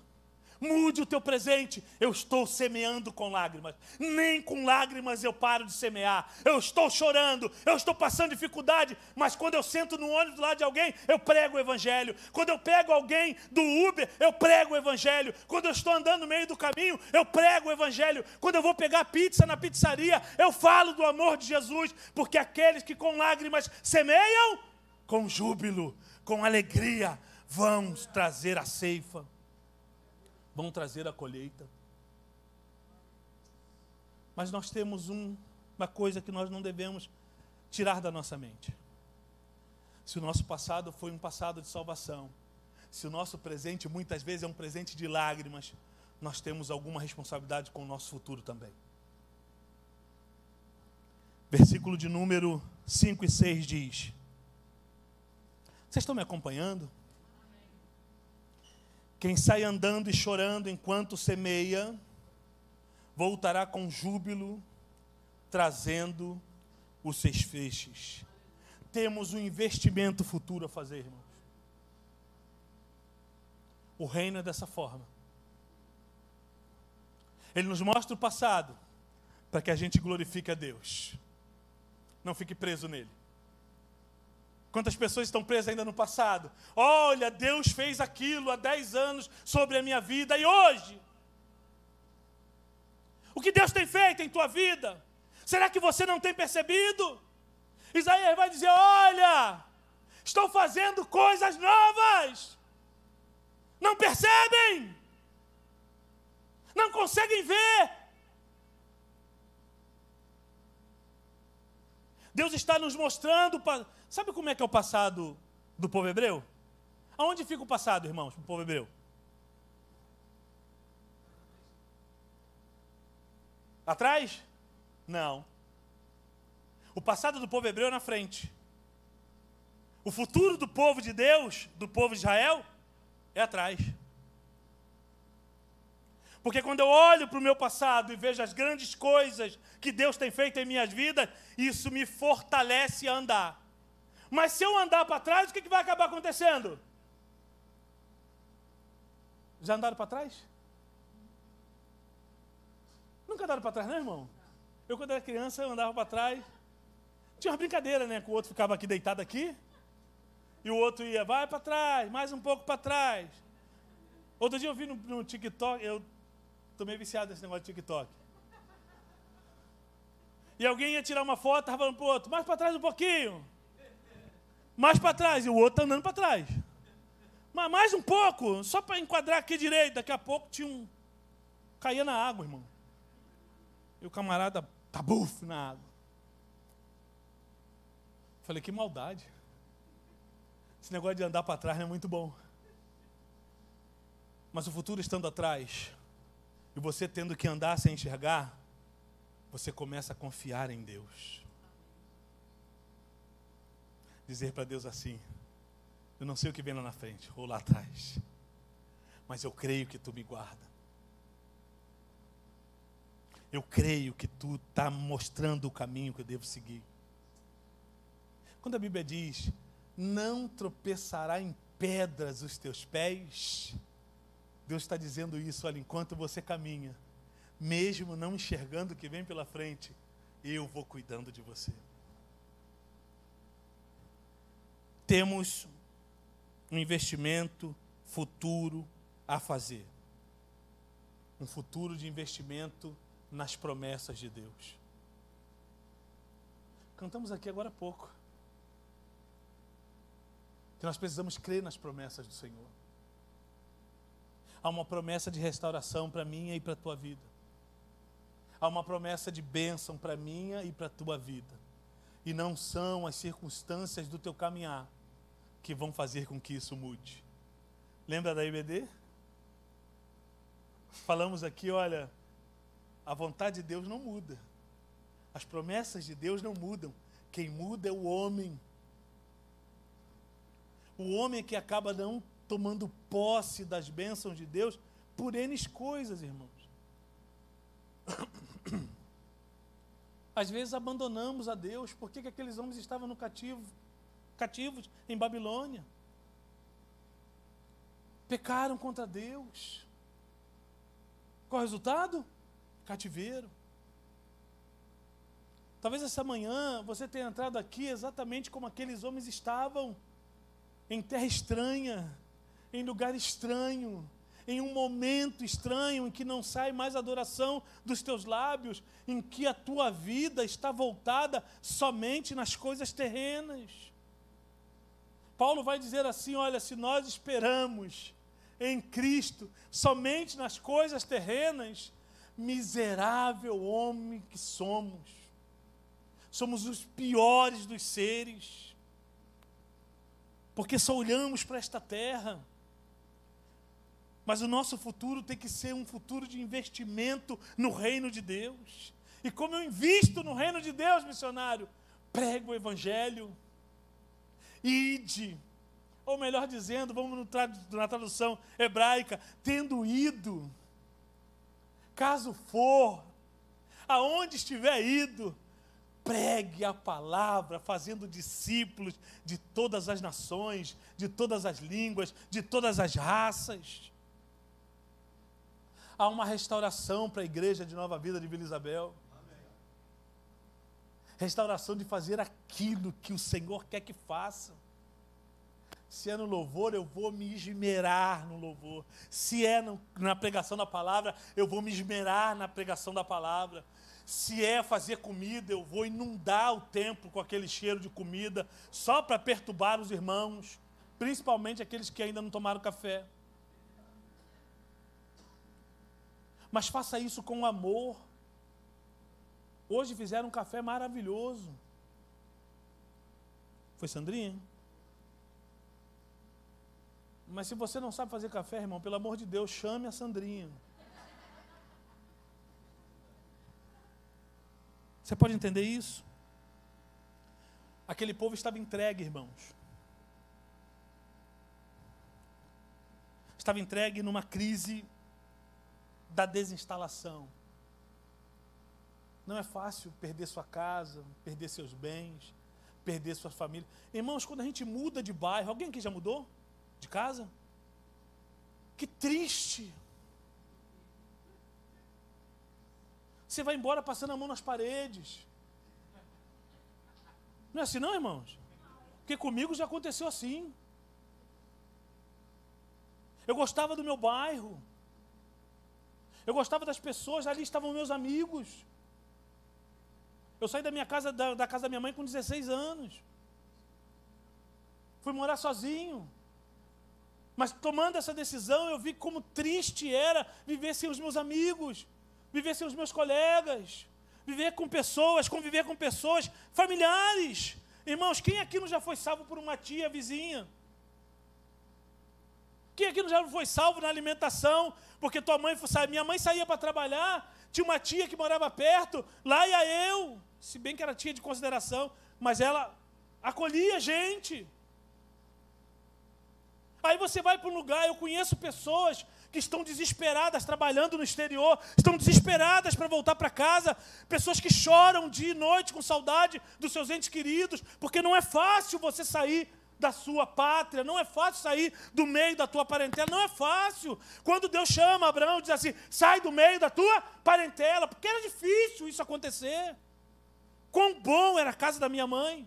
Mude o teu presente. Eu estou semeando com lágrimas. Nem com lágrimas eu paro de semear. Eu estou chorando. Eu estou passando dificuldade. Mas quando eu sento no ônibus do lado de alguém, eu prego o Evangelho. Quando eu pego alguém do Uber, eu prego o Evangelho. Quando eu estou andando no meio do caminho, eu prego o Evangelho. Quando eu vou pegar pizza na pizzaria, eu falo do amor de Jesus. Porque aqueles que com lágrimas semeiam, com júbilo, com alegria, vão trazer a ceifa vão trazer a colheita. Mas nós temos um, uma coisa que nós não devemos tirar da nossa mente. Se o nosso passado foi um passado de salvação, se o nosso presente muitas vezes é um presente de lágrimas, nós temos alguma responsabilidade com o nosso futuro também. Versículo de número 5 e 6 diz: Vocês estão me acompanhando? Quem sai andando e chorando enquanto semeia, voltará com júbilo, trazendo os seus feixes. Temos um investimento futuro a fazer, irmãos. O reino é dessa forma. Ele nos mostra o passado para que a gente glorifique a Deus. Não fique preso nele. Quantas pessoas estão presas ainda no passado? Olha, Deus fez aquilo há 10 anos sobre a minha vida e hoje? O que Deus tem feito em tua vida? Será que você não tem percebido? Isaías vai dizer: Olha, estou fazendo coisas novas. Não percebem? Não conseguem ver? Deus está nos mostrando. Sabe como é que é o passado do povo hebreu? Aonde fica o passado, irmãos, do povo hebreu? Atrás? Não. O passado do povo hebreu é na frente. O futuro do povo de Deus, do povo de Israel, é atrás. Porque quando eu olho para o meu passado e vejo as grandes coisas que Deus tem feito em minhas vidas, isso me fortalece a andar. Mas se eu andar para trás, o que, que vai acabar acontecendo? Já andaram para trás? Nunca andaram para trás, não, irmão? Eu, quando era criança, eu andava para trás. Tinha uma brincadeira, né? Que o outro ficava aqui deitado aqui. E o outro ia, vai para trás, mais um pouco para trás. Outro dia eu vi no, no TikTok, eu tomei viciado nesse negócio de TikTok. E alguém ia tirar uma foto, estava falando para o outro, mais para trás um pouquinho. Mais para trás, e o outro andando para trás. Mas mais um pouco, só para enquadrar aqui direito. Daqui a pouco tinha um. caía na água, irmão. E o camarada, tabuf na água. Falei, que maldade. Esse negócio de andar para trás não é muito bom. Mas o futuro estando atrás, e você tendo que andar sem enxergar, você começa a confiar em Deus. Dizer para Deus assim: Eu não sei o que vem lá na frente ou lá atrás, mas eu creio que tu me guarda. Eu creio que tu está mostrando o caminho que eu devo seguir. Quando a Bíblia diz não tropeçará em pedras os teus pés. Deus está dizendo isso, olha, enquanto você caminha, mesmo não enxergando o que vem pela frente, eu vou cuidando de você. Temos um investimento futuro a fazer. Um futuro de investimento nas promessas de Deus. Cantamos aqui agora há pouco. Que nós precisamos crer nas promessas do Senhor. Há uma promessa de restauração para minha e para a tua vida. Há uma promessa de bênção para minha e para a tua vida. E não são as circunstâncias do teu caminhar que vão fazer com que isso mude. Lembra da IBD? Falamos aqui, olha, a vontade de Deus não muda. As promessas de Deus não mudam. Quem muda é o homem. O homem é que acaba não tomando posse das bênçãos de Deus por N coisas, irmãos. Às vezes abandonamos a Deus. Por que, que aqueles homens estavam no cativo, cativos em Babilônia? Pecaram contra Deus. Qual o resultado? Cativeiro. Talvez essa manhã você tenha entrado aqui exatamente como aqueles homens estavam, em terra estranha, em lugar estranho, em um momento estranho em que não sai mais adoração dos teus lábios, em que a tua vida está voltada somente nas coisas terrenas. Paulo vai dizer assim: olha, se nós esperamos em Cristo somente nas coisas terrenas, miserável homem que somos, somos os piores dos seres, porque só olhamos para esta terra mas o nosso futuro tem que ser um futuro de investimento no reino de Deus. E como eu invisto no reino de Deus, missionário? Prego o evangelho. Ide. Ou melhor dizendo, vamos na tradução hebraica, tendo ido. Caso for, aonde estiver ido, pregue a palavra, fazendo discípulos de todas as nações, de todas as línguas, de todas as raças há uma restauração para a igreja de Nova Vida de Vila Isabel. Restauração de fazer aquilo que o Senhor quer que faça. Se é no louvor, eu vou me esmerar no louvor. Se é no, na pregação da palavra, eu vou me esmerar na pregação da palavra. Se é fazer comida, eu vou inundar o templo com aquele cheiro de comida, só para perturbar os irmãos, principalmente aqueles que ainda não tomaram café. mas faça isso com amor. Hoje fizeram um café maravilhoso. Foi Sandrinha? Mas se você não sabe fazer café, irmão, pelo amor de Deus, chame a Sandrinha. Você pode entender isso? Aquele povo estava entregue, irmãos. Estava entregue numa crise da desinstalação. Não é fácil perder sua casa, perder seus bens, perder sua família. Irmãos, quando a gente muda de bairro, alguém aqui já mudou de casa? Que triste. Você vai embora passando a mão nas paredes. Não é assim não, irmãos? Porque comigo já aconteceu assim. Eu gostava do meu bairro. Eu gostava das pessoas, ali estavam meus amigos. Eu saí da minha casa, da, da casa da minha mãe com 16 anos. Fui morar sozinho. Mas tomando essa decisão, eu vi como triste era viver sem os meus amigos, viver sem os meus colegas, viver com pessoas, conviver com pessoas familiares. Irmãos, quem aqui não já foi salvo por uma tia vizinha? Quem aqui não já foi salvo na alimentação? Porque tua mãe, minha mãe saía para trabalhar, tinha uma tia que morava perto, lá ia eu, se bem que era tia de consideração, mas ela acolhia gente. Aí você vai para um lugar, eu conheço pessoas que estão desesperadas trabalhando no exterior, estão desesperadas para voltar para casa, pessoas que choram dia e noite com saudade dos seus entes queridos, porque não é fácil você sair da sua pátria, não é fácil sair do meio da tua parentela, não é fácil. Quando Deus chama Abraão, diz assim: sai do meio da tua parentela, porque era difícil isso acontecer. Quão bom era a casa da minha mãe,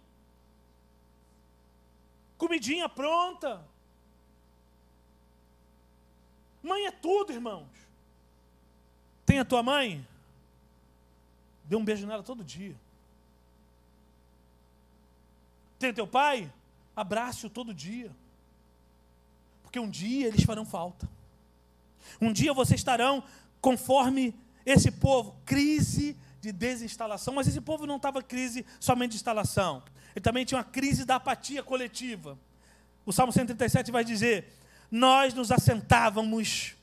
comidinha pronta. Mãe é tudo, irmãos. Tem a tua mãe? Dê um beijo nela todo dia. Tem teu pai? Abrace-o todo dia. Porque um dia eles farão falta. Um dia vocês estarão conforme esse povo, crise de desinstalação. Mas esse povo não estava crise somente de instalação. Ele também tinha uma crise da apatia coletiva. O Salmo 137 vai dizer: Nós nos assentávamos,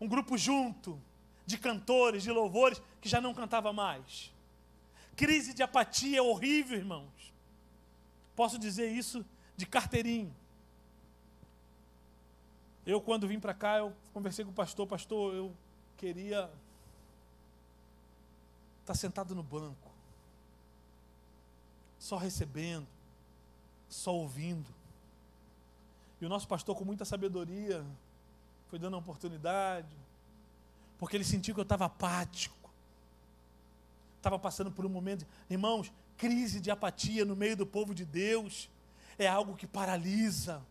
um grupo junto, de cantores, de louvores, que já não cantava mais. Crise de apatia horrível, irmãos. Posso dizer isso de carteirinho. Eu, quando vim para cá, eu conversei com o pastor, pastor, eu queria estar tá sentado no banco, só recebendo, só ouvindo. E o nosso pastor, com muita sabedoria, foi dando a oportunidade, porque ele sentiu que eu estava apático, estava passando por um momento, irmãos, crise de apatia no meio do povo de Deus. É algo que paralisa.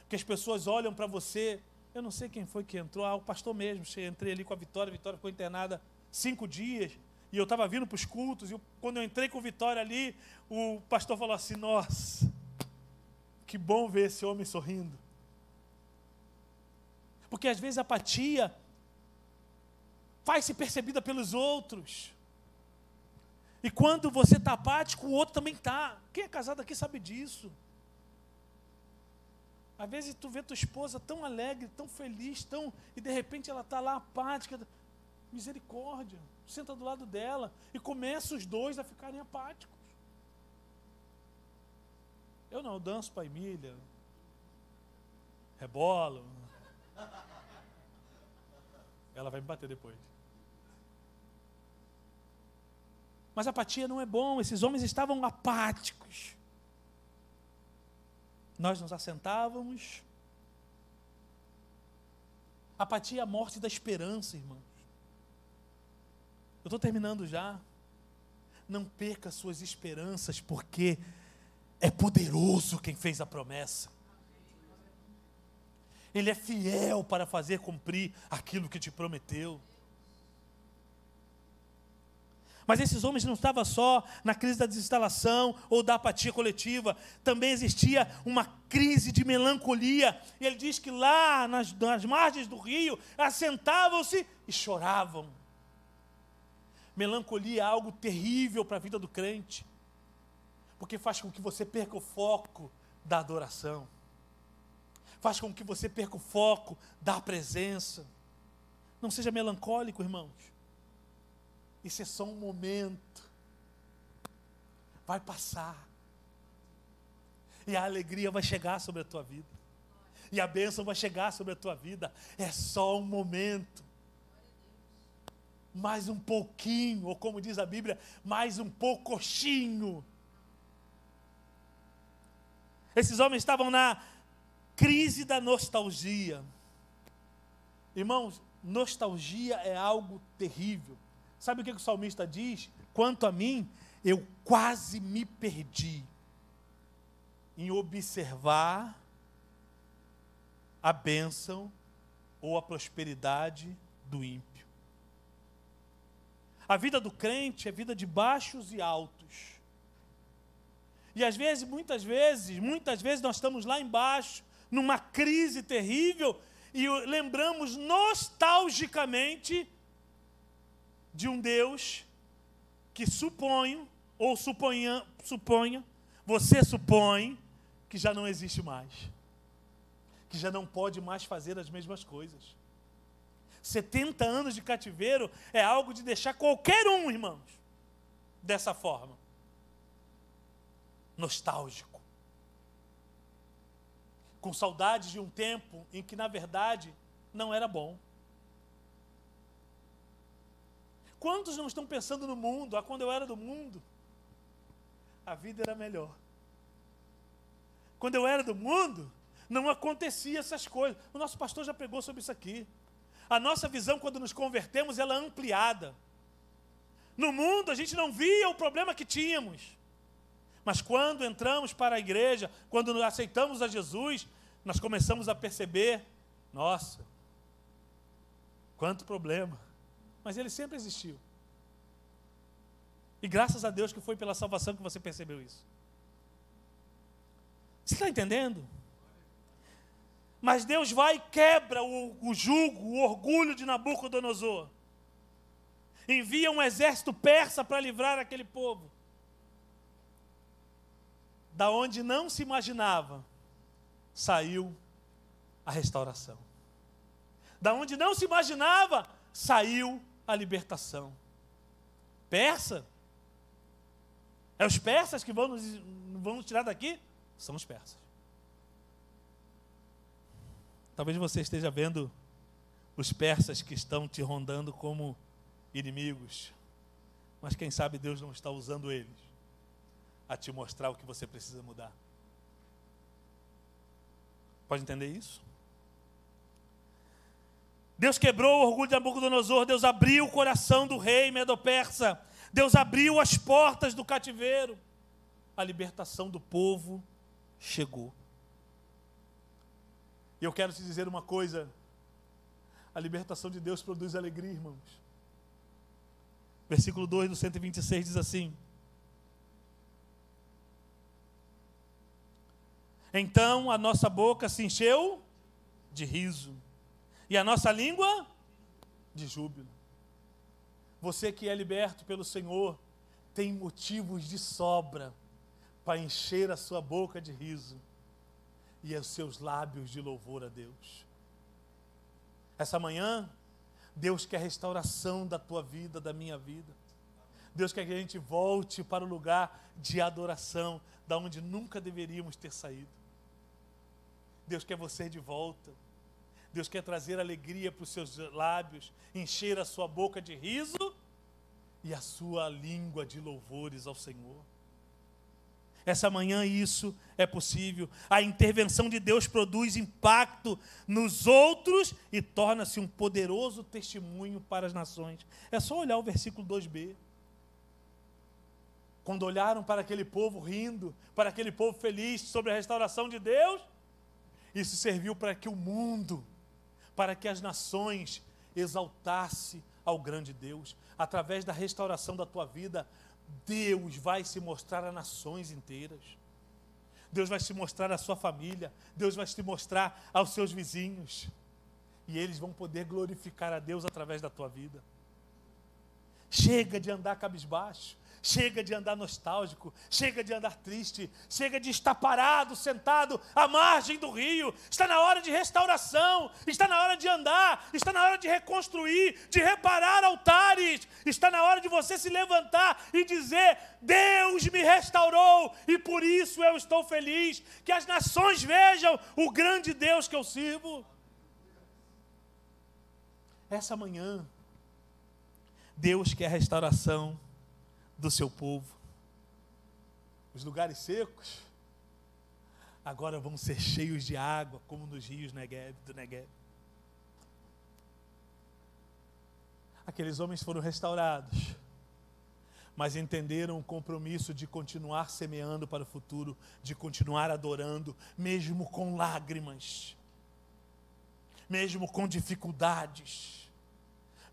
Porque as pessoas olham para você, eu não sei quem foi que entrou, ah, o pastor mesmo, entrei ali com a Vitória, a Vitória ficou internada cinco dias, e eu estava vindo para os cultos, e eu, quando eu entrei com Vitória ali, o pastor falou assim, nossa, que bom ver esse homem sorrindo. Porque às vezes a apatia faz-se percebida pelos outros. E quando você está apático, o outro também está. Quem é casado aqui sabe disso. Às vezes tu vê tua esposa tão alegre, tão feliz, tão e de repente ela está lá apática. Misericórdia. Senta do lado dela e começa os dois a ficarem apáticos. Eu não, eu danço para Emília. Rebolo. Ela vai me bater depois. Mas apatia não é bom, esses homens estavam apáticos. Nós nos assentávamos. Apatia é a morte da esperança, irmãos. Eu estou terminando já. Não perca suas esperanças, porque é poderoso quem fez a promessa. Ele é fiel para fazer cumprir aquilo que te prometeu. Mas esses homens não estavam só na crise da desinstalação ou da apatia coletiva, também existia uma crise de melancolia. E ele diz que lá nas, nas margens do rio assentavam-se e choravam. Melancolia é algo terrível para a vida do crente, porque faz com que você perca o foco da adoração, faz com que você perca o foco da presença. Não seja melancólico, irmãos. Isso é só um momento. Vai passar. E a alegria vai chegar sobre a tua vida. E a bênção vai chegar sobre a tua vida. É só um momento. Mais um pouquinho, ou como diz a Bíblia, mais um poucochinho. Esses homens estavam na crise da nostalgia. Irmãos, nostalgia é algo terrível. Sabe o que o salmista diz? Quanto a mim, eu quase me perdi em observar a bênção ou a prosperidade do ímpio. A vida do crente é vida de baixos e altos. E às vezes, muitas vezes, muitas vezes nós estamos lá embaixo, numa crise terrível, e lembramos nostalgicamente de um Deus que suponho, ou suponha, suponha, você supõe que já não existe mais, que já não pode mais fazer as mesmas coisas. 70 anos de cativeiro é algo de deixar qualquer um, irmãos, dessa forma. Nostálgico. Com saudades de um tempo em que, na verdade, não era bom. Quantos não estão pensando no mundo, a quando eu era do mundo? a vida era melhor. Quando eu era do mundo, não acontecia essas coisas. O nosso pastor já pregou sobre isso aqui. A nossa visão, quando nos convertemos, ela é ampliada. No mundo, a gente não via o problema que tínhamos. Mas quando entramos para a igreja, quando aceitamos a Jesus, nós começamos a perceber: nossa, quanto problema. Mas ele sempre existiu. E graças a Deus que foi pela salvação que você percebeu isso. Você está entendendo? Mas Deus vai e quebra o, o jugo, o orgulho de Nabucodonosor. Envia um exército persa para livrar aquele povo. Da onde não se imaginava, saiu a restauração. Da onde não se imaginava, saiu a libertação. Persa? É os persas que vão nos, vão nos tirar daqui? São os persas. Talvez você esteja vendo os persas que estão te rondando como inimigos, mas quem sabe Deus não está usando eles a te mostrar o que você precisa mudar. Pode entender isso? Deus quebrou o orgulho de Nabucodonosor, Deus abriu o coração do rei Medo-Persa, Deus abriu as portas do cativeiro. A libertação do povo chegou. E eu quero te dizer uma coisa: a libertação de Deus produz alegria, irmãos. Versículo 2 do 126 diz assim: Então a nossa boca se encheu de riso, e a nossa língua de júbilo. Você que é liberto pelo Senhor, tem motivos de sobra para encher a sua boca de riso e os seus lábios de louvor a Deus. Essa manhã, Deus quer restauração da tua vida, da minha vida. Deus quer que a gente volte para o lugar de adoração, da onde nunca deveríamos ter saído. Deus quer você de volta. Deus quer trazer alegria para os seus lábios, encher a sua boca de riso e a sua língua de louvores ao Senhor. Essa manhã isso é possível. A intervenção de Deus produz impacto nos outros e torna-se um poderoso testemunho para as nações. É só olhar o versículo 2b. Quando olharam para aquele povo rindo, para aquele povo feliz sobre a restauração de Deus, isso serviu para que o mundo, para que as nações exaltasse ao grande Deus. Através da restauração da tua vida, Deus vai se mostrar a nações inteiras. Deus vai se mostrar à sua família, Deus vai se mostrar aos seus vizinhos. E eles vão poder glorificar a Deus através da tua vida. Chega de andar cabisbaixo. Chega de andar nostálgico, chega de andar triste, chega de estar parado, sentado à margem do rio. Está na hora de restauração, está na hora de andar, está na hora de reconstruir, de reparar altares. Está na hora de você se levantar e dizer: Deus me restaurou e por isso eu estou feliz. Que as nações vejam o grande Deus que eu sirvo. Essa manhã, Deus quer restauração do seu povo. Os lugares secos agora vão ser cheios de água, como nos rios Negev, do Negev. Aqueles homens foram restaurados, mas entenderam o compromisso de continuar semeando para o futuro, de continuar adorando, mesmo com lágrimas, mesmo com dificuldades,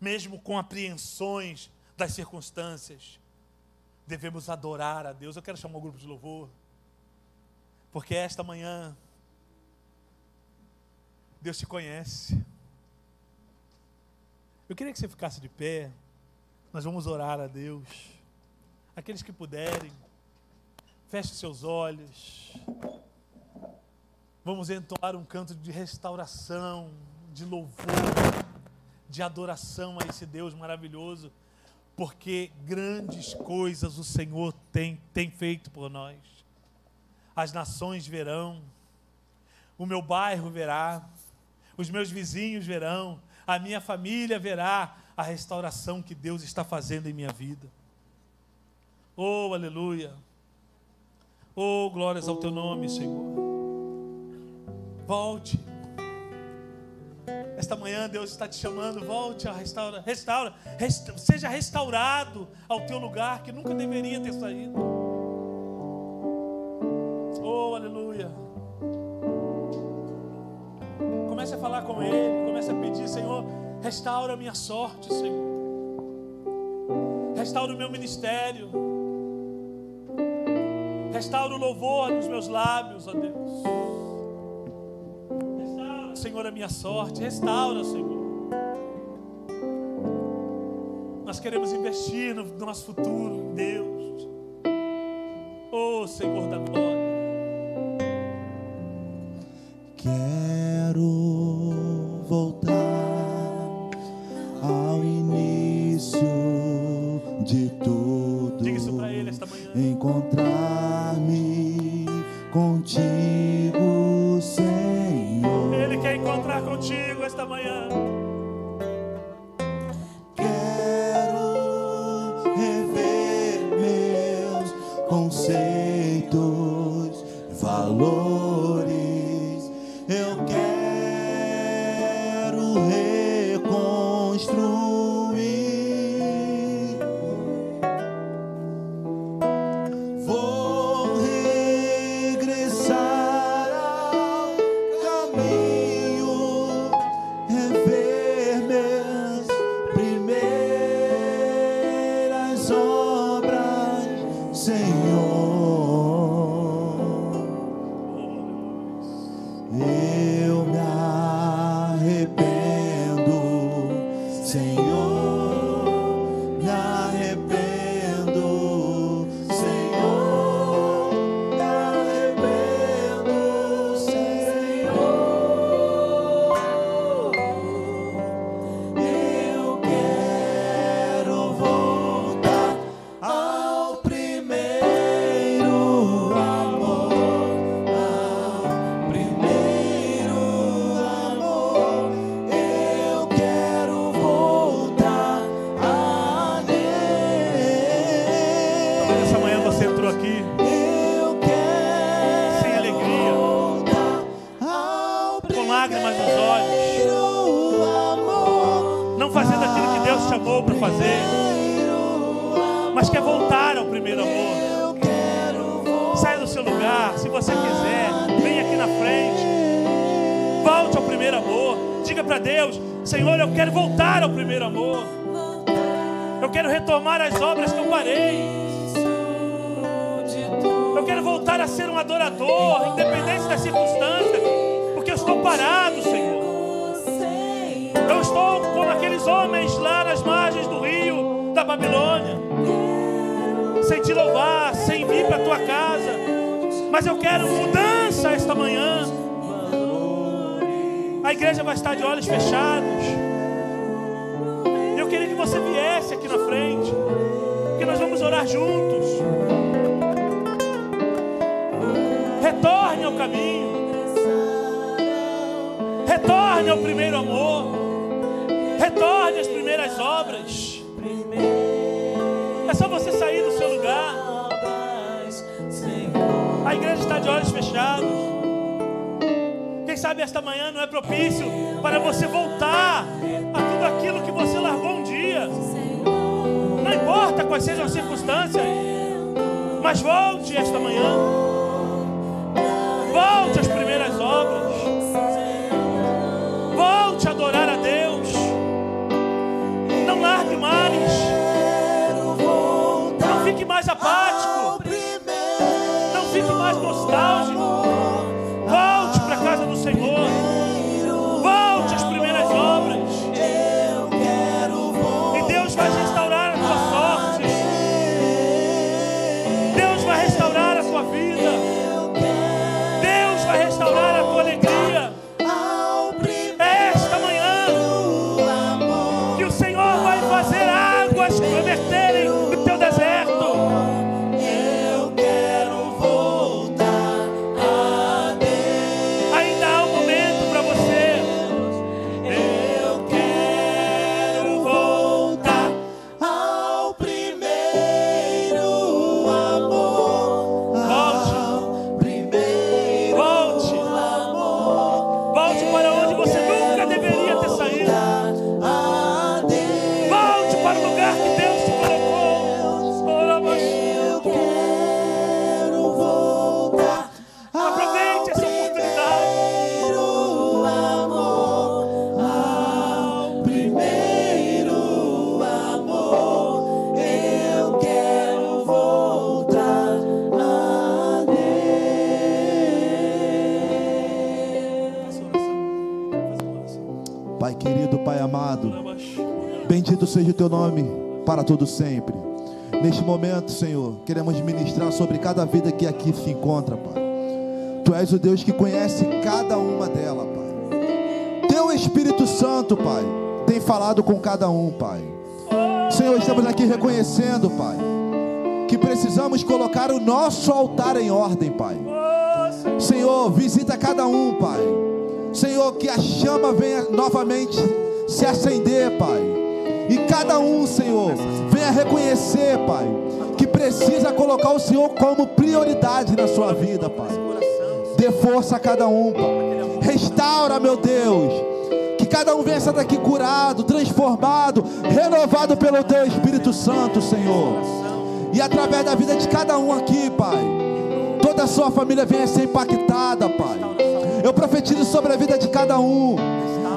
mesmo com apreensões das circunstâncias devemos adorar a Deus. Eu quero chamar o grupo de louvor, porque esta manhã Deus te conhece. Eu queria que você ficasse de pé. Nós vamos orar a Deus. Aqueles que puderem, feche seus olhos. Vamos entoar um canto de restauração, de louvor, de adoração a esse Deus maravilhoso porque grandes coisas o Senhor tem, tem feito por nós. As nações verão, o meu bairro verá, os meus vizinhos verão, a minha família verá a restauração que Deus está fazendo em minha vida. Oh, aleluia! Oh, glórias ao teu nome, Senhor. Volte Nesta manhã, Deus está te chamando, volte a restaura, restaura, resta, seja restaurado ao teu lugar que nunca deveria ter saído. Oh, aleluia. Comece a falar com Ele, comece a pedir, Senhor, restaura a minha sorte, Senhor. Restaura o meu ministério. Restaura o louvor nos meus lábios, ó Deus. Senhor, a minha sorte. Restaura, Senhor. Nós queremos investir no nosso futuro, Deus. Oh, Senhor da glória. Quero voltar ao início de tudo. Diga isso para ele esta manhã. Encontrar-me contigo. sabe esta manhã não é propício para você voltar a tudo aquilo que você largou um dia. Não importa quais sejam as circunstâncias, mas volte esta manhã. Volte às primeiras obras. Volte a adorar a Deus. Não largue mais. Não fique mais apático. Não fique mais nostálgico. Para todo sempre. Neste momento, Senhor, queremos ministrar sobre cada vida que aqui se encontra, Pai. Tu és o Deus que conhece cada uma dela, Pai. Teu Espírito Santo, Pai, tem falado com cada um, Pai. Senhor, estamos aqui reconhecendo, Pai, que precisamos colocar o nosso altar em ordem, Pai. Senhor, visita cada um, Pai. Senhor, que a chama venha novamente se acender, Pai. E cada um, Senhor, venha reconhecer, Pai, que precisa colocar o Senhor como prioridade na sua vida, Pai. Dê força a cada um, Pai. Restaura, meu Deus. Que cada um venha daqui curado, transformado, renovado pelo Teu Espírito Santo, Senhor. E através da vida de cada um aqui, Pai, toda a sua família venha ser impactada, Pai. Eu profetizo sobre a vida de cada um,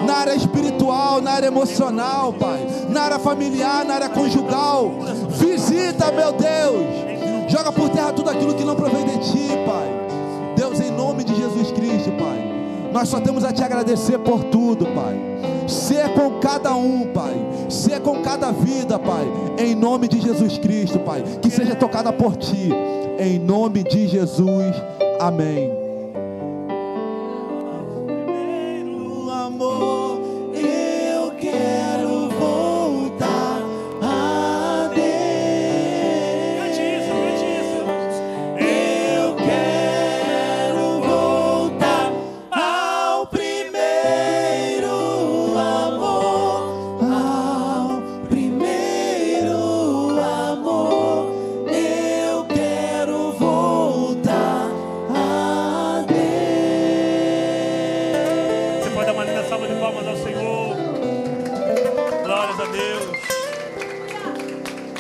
na área espiritual, na área emocional, Pai, na área familiar, na área conjugal. Visita, meu Deus. Joga por terra tudo aquilo que não provém de Ti, Pai. Deus, em nome de Jesus Cristo, Pai. Nós só temos a te agradecer por tudo, Pai. Ser com cada um, Pai. Ser com cada vida, Pai. Em nome de Jesus Cristo, Pai. Que seja tocada por Ti. Em nome de Jesus. Amém. Deus.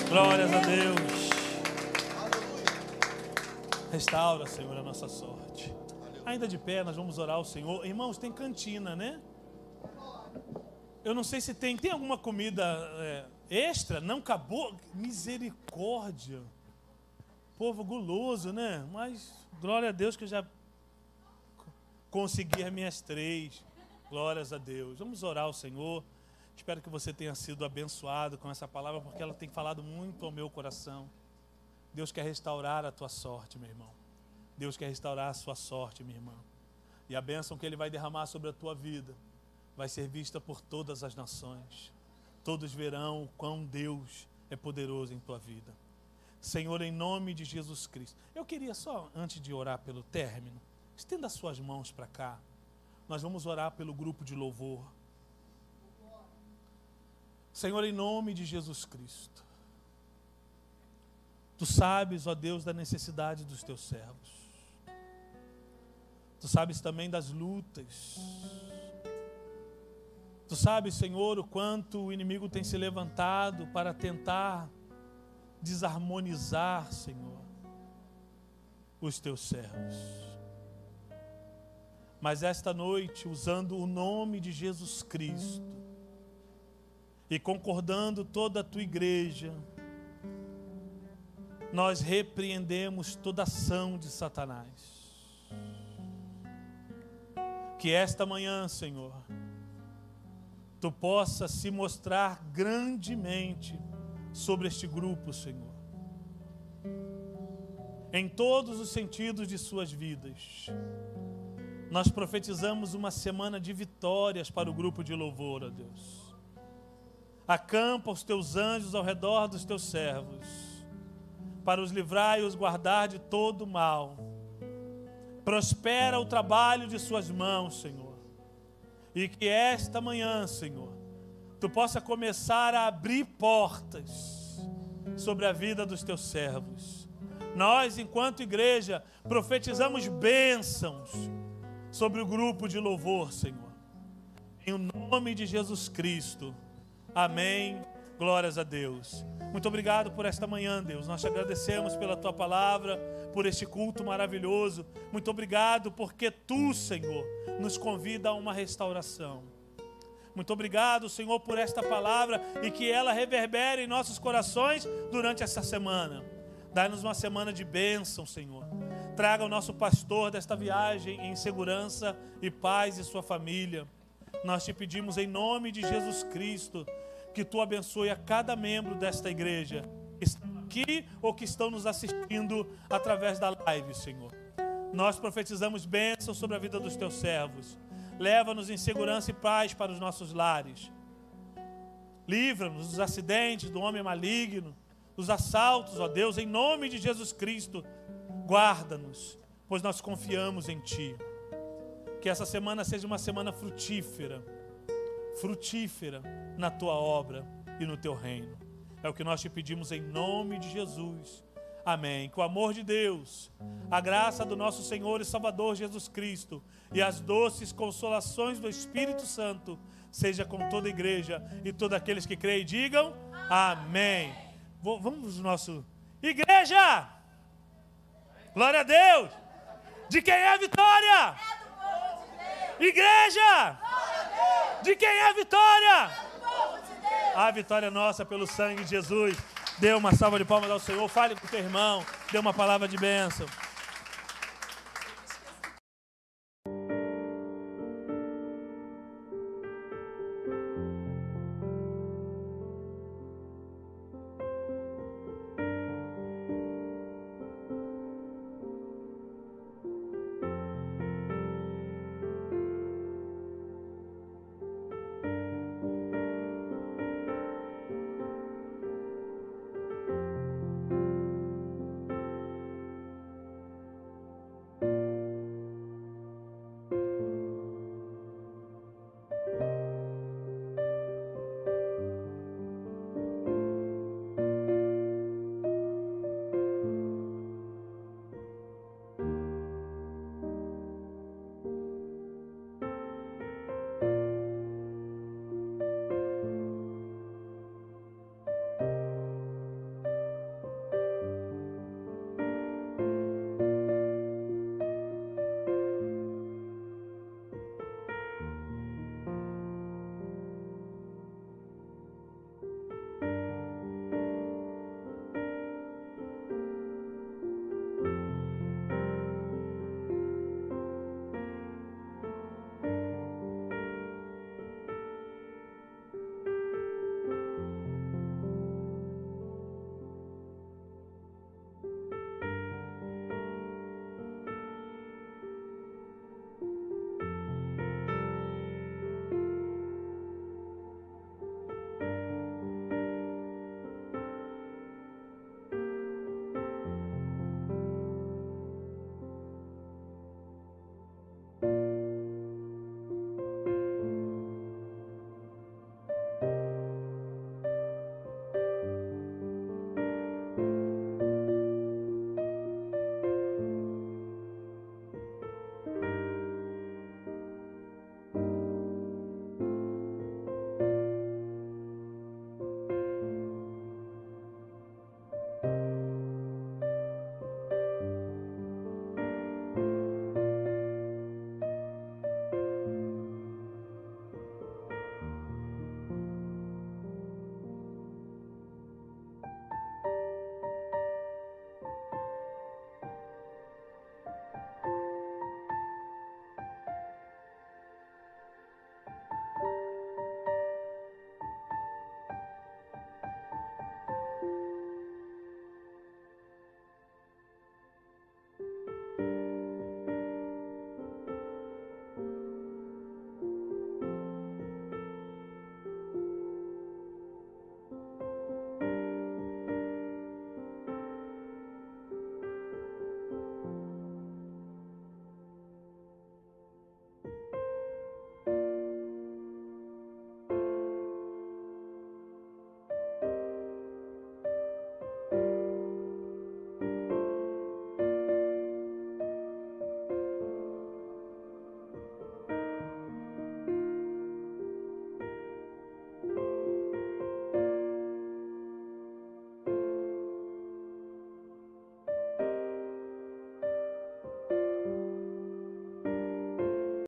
Glórias a Deus. Restaura, Senhor, a nossa sorte. Ainda de pé, nós vamos orar ao Senhor. Irmãos, tem cantina, né? Eu não sei se tem. Tem alguma comida é, extra? Não acabou? Misericórdia. Povo guloso, né? Mas glória a Deus que eu já consegui as minhas três. Glórias a Deus. Vamos orar ao Senhor. Espero que você tenha sido abençoado com essa palavra, porque ela tem falado muito ao meu coração. Deus quer restaurar a tua sorte, meu irmão. Deus quer restaurar a sua sorte, minha irmã. E a bênção que Ele vai derramar sobre a tua vida vai ser vista por todas as nações. Todos verão o quão Deus é poderoso em tua vida. Senhor, em nome de Jesus Cristo. Eu queria só, antes de orar pelo término, estenda as suas mãos para cá. Nós vamos orar pelo grupo de louvor. Senhor, em nome de Jesus Cristo. Tu sabes, ó Deus, da necessidade dos teus servos. Tu sabes também das lutas. Tu sabes, Senhor, o quanto o inimigo tem se levantado para tentar desarmonizar, Senhor, os teus servos. Mas esta noite, usando o nome de Jesus Cristo e concordando toda a tua igreja, nós repreendemos toda ação de Satanás. Que esta manhã, Senhor, tu possa se mostrar grandemente sobre este grupo, Senhor. Em todos os sentidos de suas vidas. Nós profetizamos uma semana de vitórias para o grupo de louvor, ó Deus. Acampa os teus anjos ao redor dos teus servos, para os livrar e os guardar de todo mal. Prospera o trabalho de suas mãos, Senhor. E que esta manhã, Senhor, tu possa começar a abrir portas sobre a vida dos teus servos. Nós, enquanto igreja, profetizamos bênçãos sobre o grupo de louvor, Senhor. Em nome de Jesus Cristo. Amém. Glórias a Deus. Muito obrigado por esta manhã, Deus. Nós te agradecemos pela tua palavra, por este culto maravilhoso. Muito obrigado porque tu, Senhor, nos convida a uma restauração. Muito obrigado, Senhor, por esta palavra e que ela reverbere em nossos corações durante essa semana. Dá-nos uma semana de bênção, Senhor. Traga o nosso pastor desta viagem em segurança e paz e sua família. Nós te pedimos em nome de Jesus Cristo que tu abençoe a cada membro desta igreja, que estão aqui ou que estão nos assistindo através da live, Senhor. Nós profetizamos bênção sobre a vida dos teus servos. Leva-nos em segurança e paz para os nossos lares. Livra-nos dos acidentes, do homem maligno, dos assaltos, ó Deus, em nome de Jesus Cristo. Guarda-nos, pois nós confiamos em Ti. Que essa semana seja uma semana frutífera, frutífera na Tua obra e no Teu reino. É o que nós te pedimos em nome de Jesus. Amém. Que o amor de Deus, a graça do nosso Senhor e Salvador Jesus Cristo e as doces consolações do Espírito Santo seja com toda a igreja e todos aqueles que creem digam amém. Vou- Vamos no nosso igreja. Glória a Deus. De quem é a vitória? Igreja. De quem é a vitória? A vitória é nossa pelo sangue de Jesus. Dê uma salva de palmas ao Senhor. Fale com o teu irmão. Dê uma palavra de bênção.